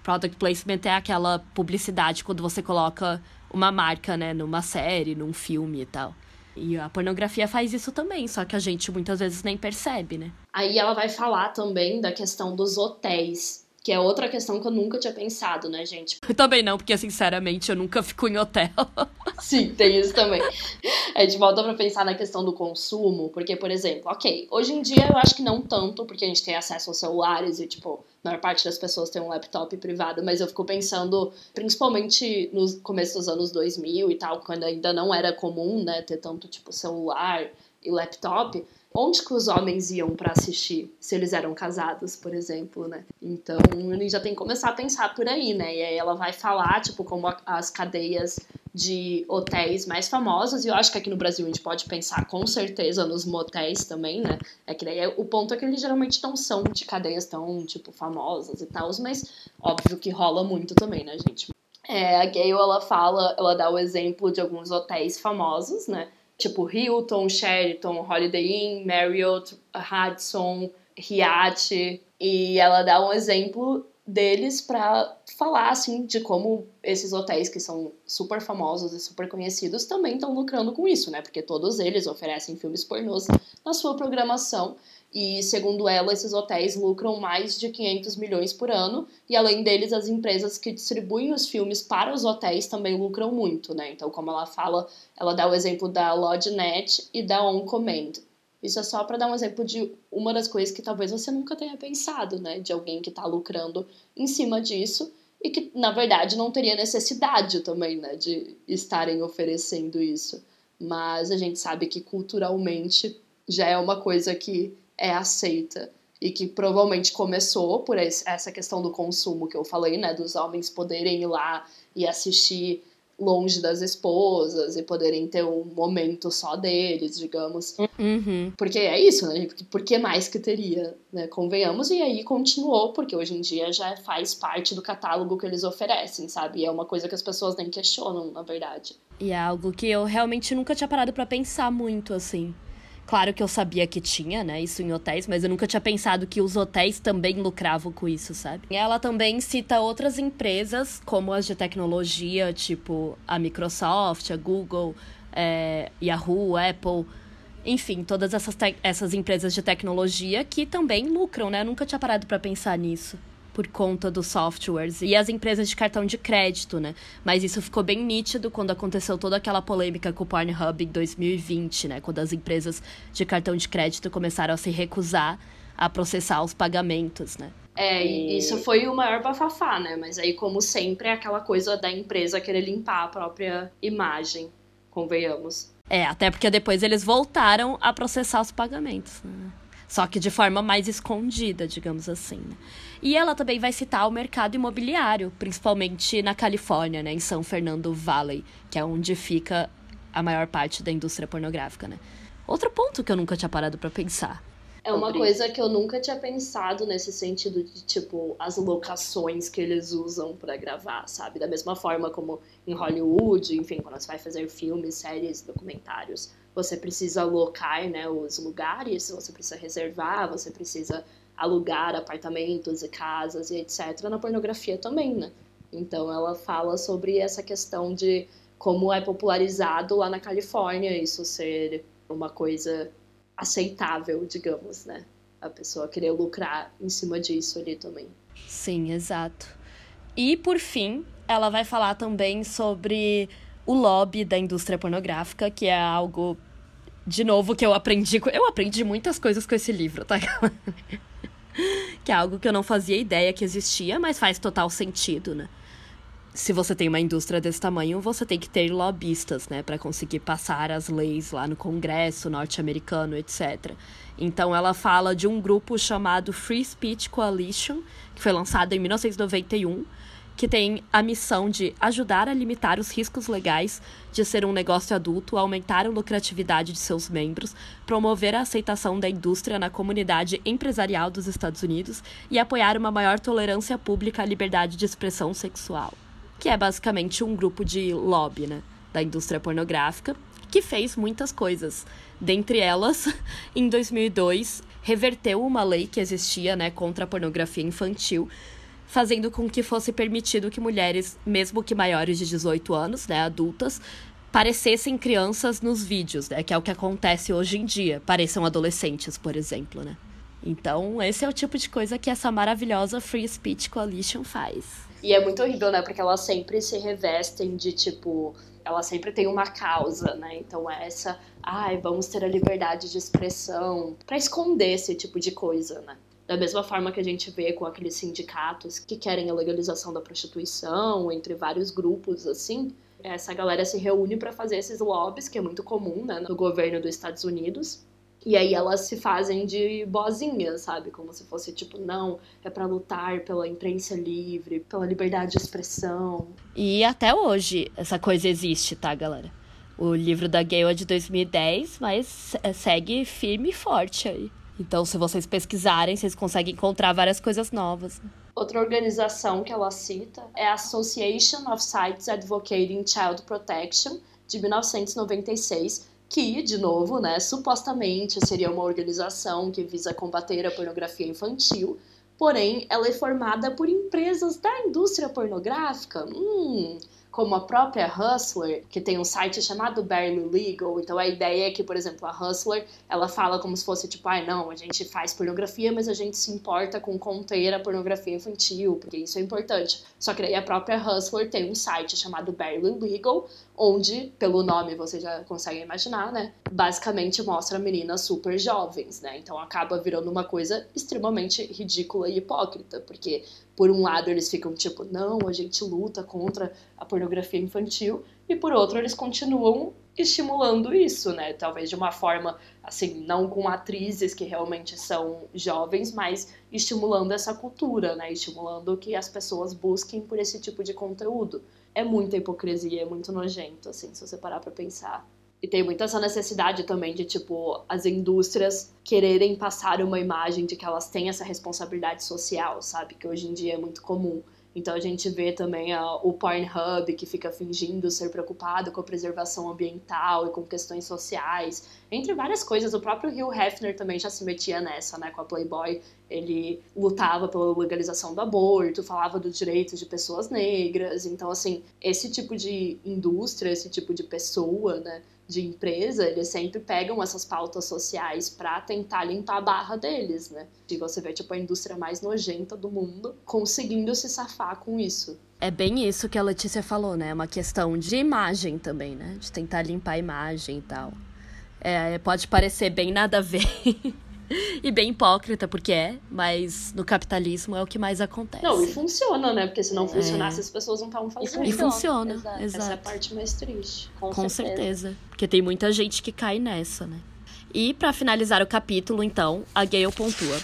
Product placement é aquela publicidade quando você coloca uma marca, né, numa série, num filme e tal. E a pornografia faz isso também, só que a gente muitas vezes nem percebe, né? Aí ela vai falar também da questão dos hotéis que é outra questão que eu nunca tinha pensado, né, gente? Eu também não, porque sinceramente eu nunca fico em hotel. Sim, tem isso também. A gente volta pra pensar na questão do consumo, porque, por exemplo, ok, hoje em dia eu acho que não tanto, porque a gente tem acesso aos celulares e, tipo, a maior parte das pessoas tem um laptop privado, mas eu fico pensando, principalmente no começo dos anos 2000 e tal, quando ainda não era comum, né, ter tanto, tipo, celular e laptop onde que os homens iam para assistir, se eles eram casados, por exemplo, né? Então, gente já tem que começar a pensar por aí, né? E aí ela vai falar, tipo, como as cadeias de hotéis mais famosos, e eu acho que aqui no Brasil a gente pode pensar com certeza nos motéis também, né? É que daí é, o ponto é que eles geralmente não são de cadeias tão, tipo, famosas e tal, mas óbvio que rola muito também, né, gente? É, a Gayle, ela fala, ela dá o exemplo de alguns hotéis famosos, né? Tipo Hilton, Sheraton, Holiday Inn, Marriott, Hudson, Hyatt, e ela dá um exemplo deles para falar assim de como esses hotéis que são super famosos e super conhecidos também estão lucrando com isso, né? Porque todos eles oferecem filmes pornôs na sua programação e, segundo ela, esses hotéis lucram mais de 500 milhões por ano. E, além deles, as empresas que distribuem os filmes para os hotéis também lucram muito, né? Então, como ela fala, ela dá o exemplo da LodgeNet e da On Command. Isso é só para dar um exemplo de uma das coisas que talvez você nunca tenha pensado, né? De alguém que está lucrando em cima disso e que, na verdade, não teria necessidade também, né? De estarem oferecendo isso. Mas a gente sabe que culturalmente já é uma coisa que é aceita e que provavelmente começou por essa questão do consumo que eu falei, né, dos homens poderem ir lá e assistir longe das esposas e poderem ter um momento só deles, digamos. Uhum. Porque é isso, né? Por que mais que teria, né? Convenhamos. E aí continuou, porque hoje em dia já faz parte do catálogo que eles oferecem, sabe? E é uma coisa que as pessoas nem questionam, na verdade. E é algo que eu realmente nunca tinha parado para pensar muito, assim. Claro que eu sabia que tinha, né, isso em hotéis, mas eu nunca tinha pensado que os hotéis também lucravam com isso, sabe? Ela também cita outras empresas, como as de tecnologia, tipo a Microsoft, a Google, é, Yahoo, Apple, enfim, todas essas, essas empresas de tecnologia que também lucram, né? Eu nunca tinha parado para pensar nisso por conta dos softwares e as empresas de cartão de crédito, né? Mas isso ficou bem nítido quando aconteceu toda aquela polêmica com o Pornhub em 2020, né? Quando as empresas de cartão de crédito começaram a se recusar a processar os pagamentos, né? É, e isso foi o maior bafafá, né? Mas aí, como sempre, é aquela coisa da empresa querer limpar a própria imagem, convenhamos. É, até porque depois eles voltaram a processar os pagamentos, né? Só que de forma mais escondida, digamos assim. Né? E ela também vai citar o mercado imobiliário, principalmente na Califórnia, né, em São Fernando Valley, que é onde fica a maior parte da indústria pornográfica, né? Outro ponto que eu nunca tinha parado para pensar. É uma coisa que eu nunca tinha pensado nesse sentido de, tipo, as locações que eles usam para gravar, sabe? Da mesma forma como em Hollywood, enfim, quando você vai fazer filmes, séries, documentários, você precisa alocar, né, os lugares, você precisa reservar, você precisa alugar apartamentos e casas e etc. Na pornografia também, né? Então ela fala sobre essa questão de como é popularizado lá na Califórnia isso ser uma coisa aceitável, digamos, né? A pessoa querer lucrar em cima disso ali também. Sim, exato. E por fim, ela vai falar também sobre o lobby da indústria pornográfica, que é algo de novo que eu aprendi, eu aprendi muitas coisas com esse livro, tá? que é algo que eu não fazia ideia que existia, mas faz total sentido, né? Se você tem uma indústria desse tamanho, você tem que ter lobistas, né, para conseguir passar as leis lá no Congresso norte-americano, etc. Então ela fala de um grupo chamado Free Speech Coalition, que foi lançado em 1991 que tem a missão de ajudar a limitar os riscos legais de ser um negócio adulto, aumentar a lucratividade de seus membros, promover a aceitação da indústria na comunidade empresarial dos Estados Unidos e apoiar uma maior tolerância pública à liberdade de expressão sexual, que é basicamente um grupo de lobby, né, da indústria pornográfica, que fez muitas coisas. Dentre elas, em 2002, reverteu uma lei que existia, né, contra a pornografia infantil, fazendo com que fosse permitido que mulheres, mesmo que maiores de 18 anos, né, adultas, parecessem crianças nos vídeos, né, que é o que acontece hoje em dia, pareçam adolescentes, por exemplo, né? Então, esse é o tipo de coisa que essa maravilhosa Free Speech Coalition faz. E é muito horrível, né? Porque elas sempre se revestem de tipo. Ela sempre tem uma causa, né? Então, essa. Ai, vamos ter a liberdade de expressão. para esconder esse tipo de coisa, né? Da mesma forma que a gente vê com aqueles sindicatos que querem a legalização da prostituição, entre vários grupos assim, essa galera se reúne para fazer esses lobbies, que é muito comum né, no governo dos Estados Unidos. E aí elas se fazem de bozinhas, sabe? Como se fosse tipo, não, é para lutar pela imprensa livre, pela liberdade de expressão. E até hoje essa coisa existe, tá, galera? O livro da Gale é de 2010, mas segue firme e forte aí. Então, se vocês pesquisarem, vocês conseguem encontrar várias coisas novas. Outra organização que ela cita é a Association of Sites Advocating Child Protection, de 1996, que, de novo, né, supostamente seria uma organização que visa combater a pornografia infantil, porém ela é formada por empresas da indústria pornográfica. Hum, como a própria Hustler, que tem um site chamado Barely Legal. Então a ideia é que, por exemplo, a Hustler, ela fala como se fosse tipo, ai ah, não, a gente faz pornografia, mas a gente se importa com conter a pornografia infantil, porque isso é importante. Só que aí a própria Hustler tem um site chamado Barely Legal, onde, pelo nome você já consegue imaginar, né? Basicamente mostra meninas super jovens, né? Então acaba virando uma coisa extremamente ridícula e hipócrita, porque por um lado eles ficam tipo, não, a gente luta contra a pornografia infantil, e por outro eles continuam estimulando isso, né? Talvez de uma forma, assim, não com atrizes que realmente são jovens, mas estimulando essa cultura, né? Estimulando que as pessoas busquem por esse tipo de conteúdo. É muita hipocrisia, é muito nojento, assim, se você parar pra pensar. E tem muita essa necessidade também de, tipo, as indústrias quererem passar uma imagem de que elas têm essa responsabilidade social, sabe? Que hoje em dia é muito comum. Então a gente vê também a, o Pornhub que fica fingindo ser preocupado com a preservação ambiental e com questões sociais, entre várias coisas. O próprio Hugh Hefner também já se metia nessa, né, com a Playboy. Ele lutava pela legalização do aborto, falava dos direitos de pessoas negras. Então, assim, esse tipo de indústria, esse tipo de pessoa, né, de empresa, eles sempre pegam essas pautas sociais para tentar limpar a barra deles, né? E você vê, tipo, a indústria mais nojenta do mundo conseguindo se safar com isso. É bem isso que a Letícia falou, né? É uma questão de imagem também, né? De tentar limpar a imagem e tal. É, pode parecer bem nada a ver. E bem hipócrita, porque é, mas no capitalismo é o que mais acontece. Não, e funciona, né? Porque se não funcionasse, é. as pessoas não estavam fazendo. E funciona, exato. Essa é a parte mais triste. Com, com certeza. certeza. Porque tem muita gente que cai nessa, né? E para finalizar o capítulo, então, a Gale pontua.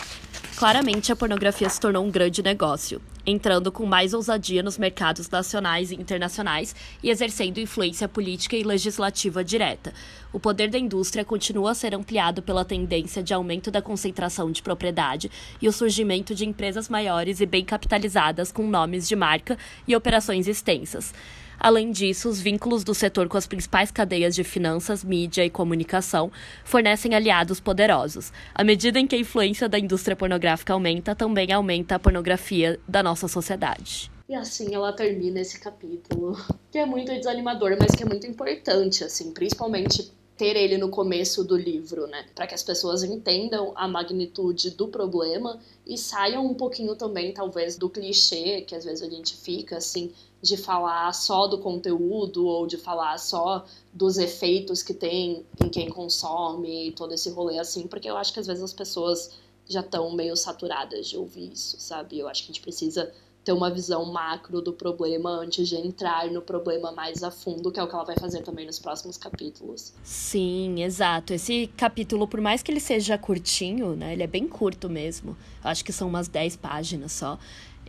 Claramente, a pornografia se tornou um grande negócio, entrando com mais ousadia nos mercados nacionais e internacionais e exercendo influência política e legislativa direta. O poder da indústria continua a ser ampliado pela tendência de aumento da concentração de propriedade e o surgimento de empresas maiores e bem capitalizadas com nomes de marca e operações extensas. Além disso, os vínculos do setor com as principais cadeias de finanças, mídia e comunicação fornecem aliados poderosos. À medida em que a influência da indústria pornográfica aumenta, também aumenta a pornografia da nossa sociedade. E assim ela termina esse capítulo, que é muito desanimador, mas que é muito importante, assim, principalmente ter ele no começo do livro, né? Para que as pessoas entendam a magnitude do problema e saiam um pouquinho também, talvez, do clichê que às vezes a gente fica, assim, de falar só do conteúdo ou de falar só dos efeitos que tem em quem consome, todo esse rolê assim, porque eu acho que às vezes as pessoas já estão meio saturadas de ouvir isso, sabe? Eu acho que a gente precisa ter uma visão macro do problema antes de entrar no problema mais a fundo, que é o que ela vai fazer também nos próximos capítulos. Sim, exato. Esse capítulo, por mais que ele seja curtinho, né? Ele é bem curto mesmo. Eu acho que são umas 10 páginas só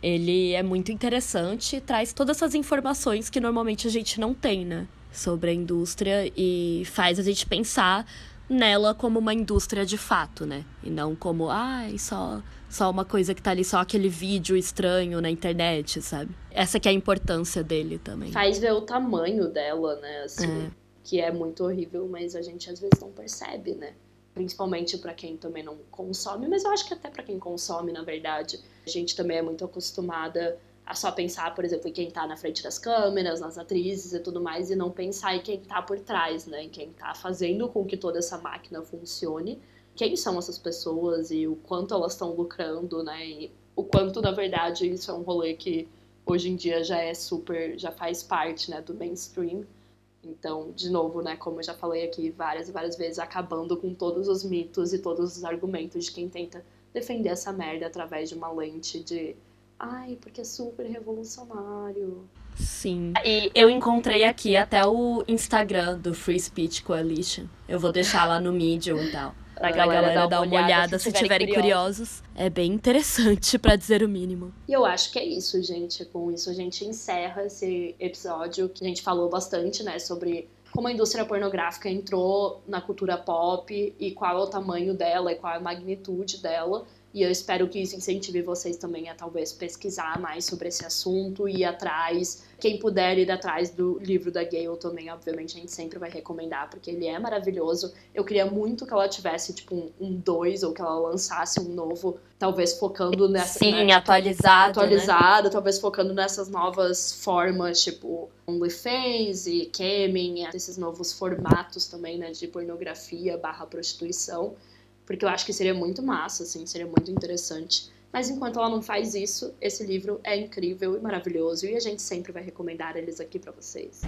Ele é muito interessante e traz todas essas informações que normalmente a gente não tem, né? Sobre a indústria e faz a gente pensar nela como uma indústria de fato, né? E não como, ai, ah, só, só uma coisa que tá ali, só aquele vídeo estranho na internet, sabe? Essa que é a importância dele também. Faz ver o tamanho dela, né? Assim, é. que é muito horrível, mas a gente às vezes não percebe, né? Principalmente para quem também não consome, mas eu acho que até para quem consome, na verdade. A gente também é muito acostumada a só pensar, por exemplo, em quem tá na frente das câmeras, nas atrizes e tudo mais, e não pensar em quem tá por trás, né? Em quem tá fazendo com que toda essa máquina funcione. Quem são essas pessoas e o quanto elas estão lucrando, né? E o quanto, na verdade, isso é um rolê que hoje em dia já é super, já faz parte, né, do mainstream. Então, de novo, né, como eu já falei aqui várias e várias vezes, acabando com todos os mitos e todos os argumentos de quem tenta defender essa merda através de uma lente de ai, porque é super revolucionário. Sim. E eu encontrei aqui até o Instagram do Free Speech Coalition. Eu vou deixar lá no Medium e tal. Pra, galera, galera dar uma olhada, olhada se, se tiverem curiosos. curiosos. É bem interessante, para dizer o mínimo. E eu acho que é isso, gente. Com isso a gente encerra esse episódio que a gente falou bastante, né, sobre como a indústria pornográfica entrou na cultura pop e qual é o tamanho dela e qual é a magnitude dela. E eu espero que isso incentive vocês também a talvez pesquisar mais sobre esse assunto e ir atrás. Quem puder ir atrás do livro da Gayle também, obviamente, a gente sempre vai recomendar, porque ele é maravilhoso. Eu queria muito que ela tivesse, tipo, um 2, ou que ela lançasse um novo, talvez focando nessa. Sim, né, atualizado. Atualizado, né? talvez focando nessas novas formas, tipo, OnlyFans e Camming, esses novos formatos também, né, de pornografia barra prostituição porque eu acho que seria muito massa, assim, seria muito interessante. Mas enquanto ela não faz isso, esse livro é incrível e maravilhoso e a gente sempre vai recomendar eles aqui para vocês.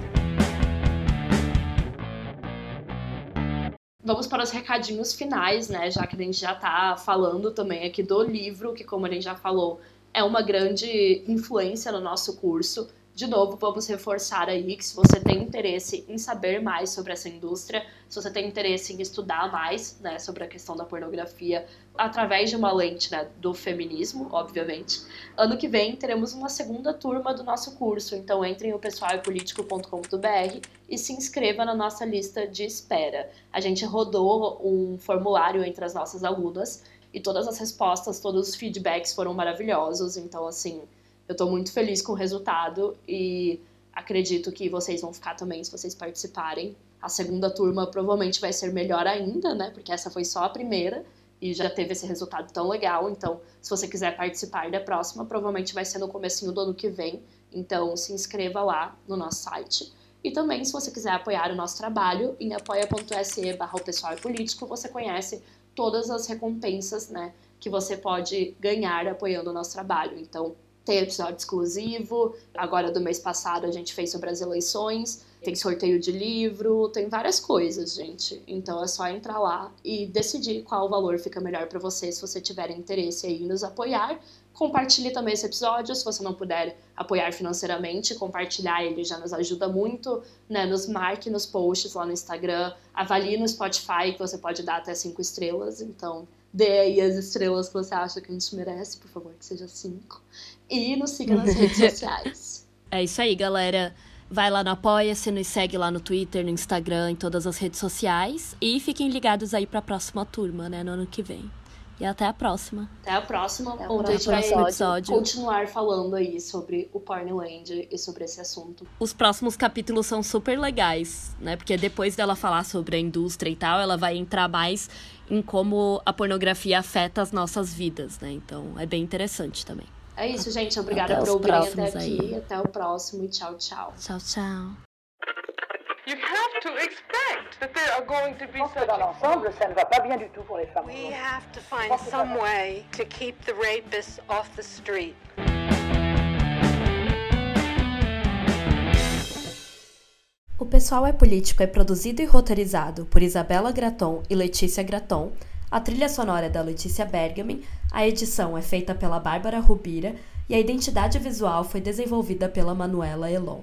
Vamos para os recadinhos finais, né? Já que a gente já tá falando também aqui do livro, que como a gente já falou, é uma grande influência no nosso curso de novo, vamos reforçar aí que se você tem interesse em saber mais sobre essa indústria, se você tem interesse em estudar mais né, sobre a questão da pornografia através de uma lente né, do feminismo, obviamente, ano que vem teremos uma segunda turma do nosso curso. Então entre em pessoalpolitico.com.br e se inscreva na nossa lista de espera. A gente rodou um formulário entre as nossas alunas e todas as respostas, todos os feedbacks foram maravilhosos. Então, assim, eu tô muito feliz com o resultado e acredito que vocês vão ficar também se vocês participarem. A segunda turma provavelmente vai ser melhor ainda, né? Porque essa foi só a primeira e já teve esse resultado tão legal. Então, se você quiser participar da próxima, provavelmente vai ser no comecinho do ano que vem. Então, se inscreva lá no nosso site. E também, se você quiser apoiar o nosso trabalho, em apoia.se barra pessoal político, você conhece todas as recompensas, né, que você pode ganhar apoiando o nosso trabalho. Então, tem episódio exclusivo. Agora, do mês passado, a gente fez sobre as eleições. Tem sorteio de livro, tem várias coisas, gente. Então é só entrar lá e decidir qual valor fica melhor para você, se você tiver interesse aí em nos apoiar. Compartilhe também esse episódio, se você não puder apoiar financeiramente, compartilhar ele já nos ajuda muito, né? Nos marque nos posts lá no Instagram, avalie no Spotify, que você pode dar até cinco estrelas, então dê aí as estrelas que você acha que a gente merece, por favor, que seja cinco. E nos siga nas redes sociais. É isso aí, galera. Vai lá no Apoia-se, nos segue lá no Twitter, no Instagram, em todas as redes sociais. E fiquem ligados aí pra próxima turma, né, no ano que vem. E até a próxima. Até a próxima, até onde a gente vai episódio. continuar falando aí sobre o Pornland e sobre esse assunto. Os próximos capítulos são super legais, né? Porque depois dela falar sobre a indústria e tal, ela vai entrar mais em como a pornografia afeta as nossas vidas, né? Então é bem interessante também. É isso, gente. Obrigada por ouvir até aqui. Aí. Até o próximo e tchau, tchau. Tchau, tchau. You have to expect that there are going to be such dans l'ensemble, ça ne va pas bien du tout pour les femmes. We have to find some way to keep the rapists off the street. O Pessoal é Político é produzido e roteirizado por Isabela Graton e Letícia Graton. A trilha sonora é da Letícia Bergamin, a edição é feita pela Bárbara Rubira e a identidade visual foi desenvolvida pela Manuela Elon.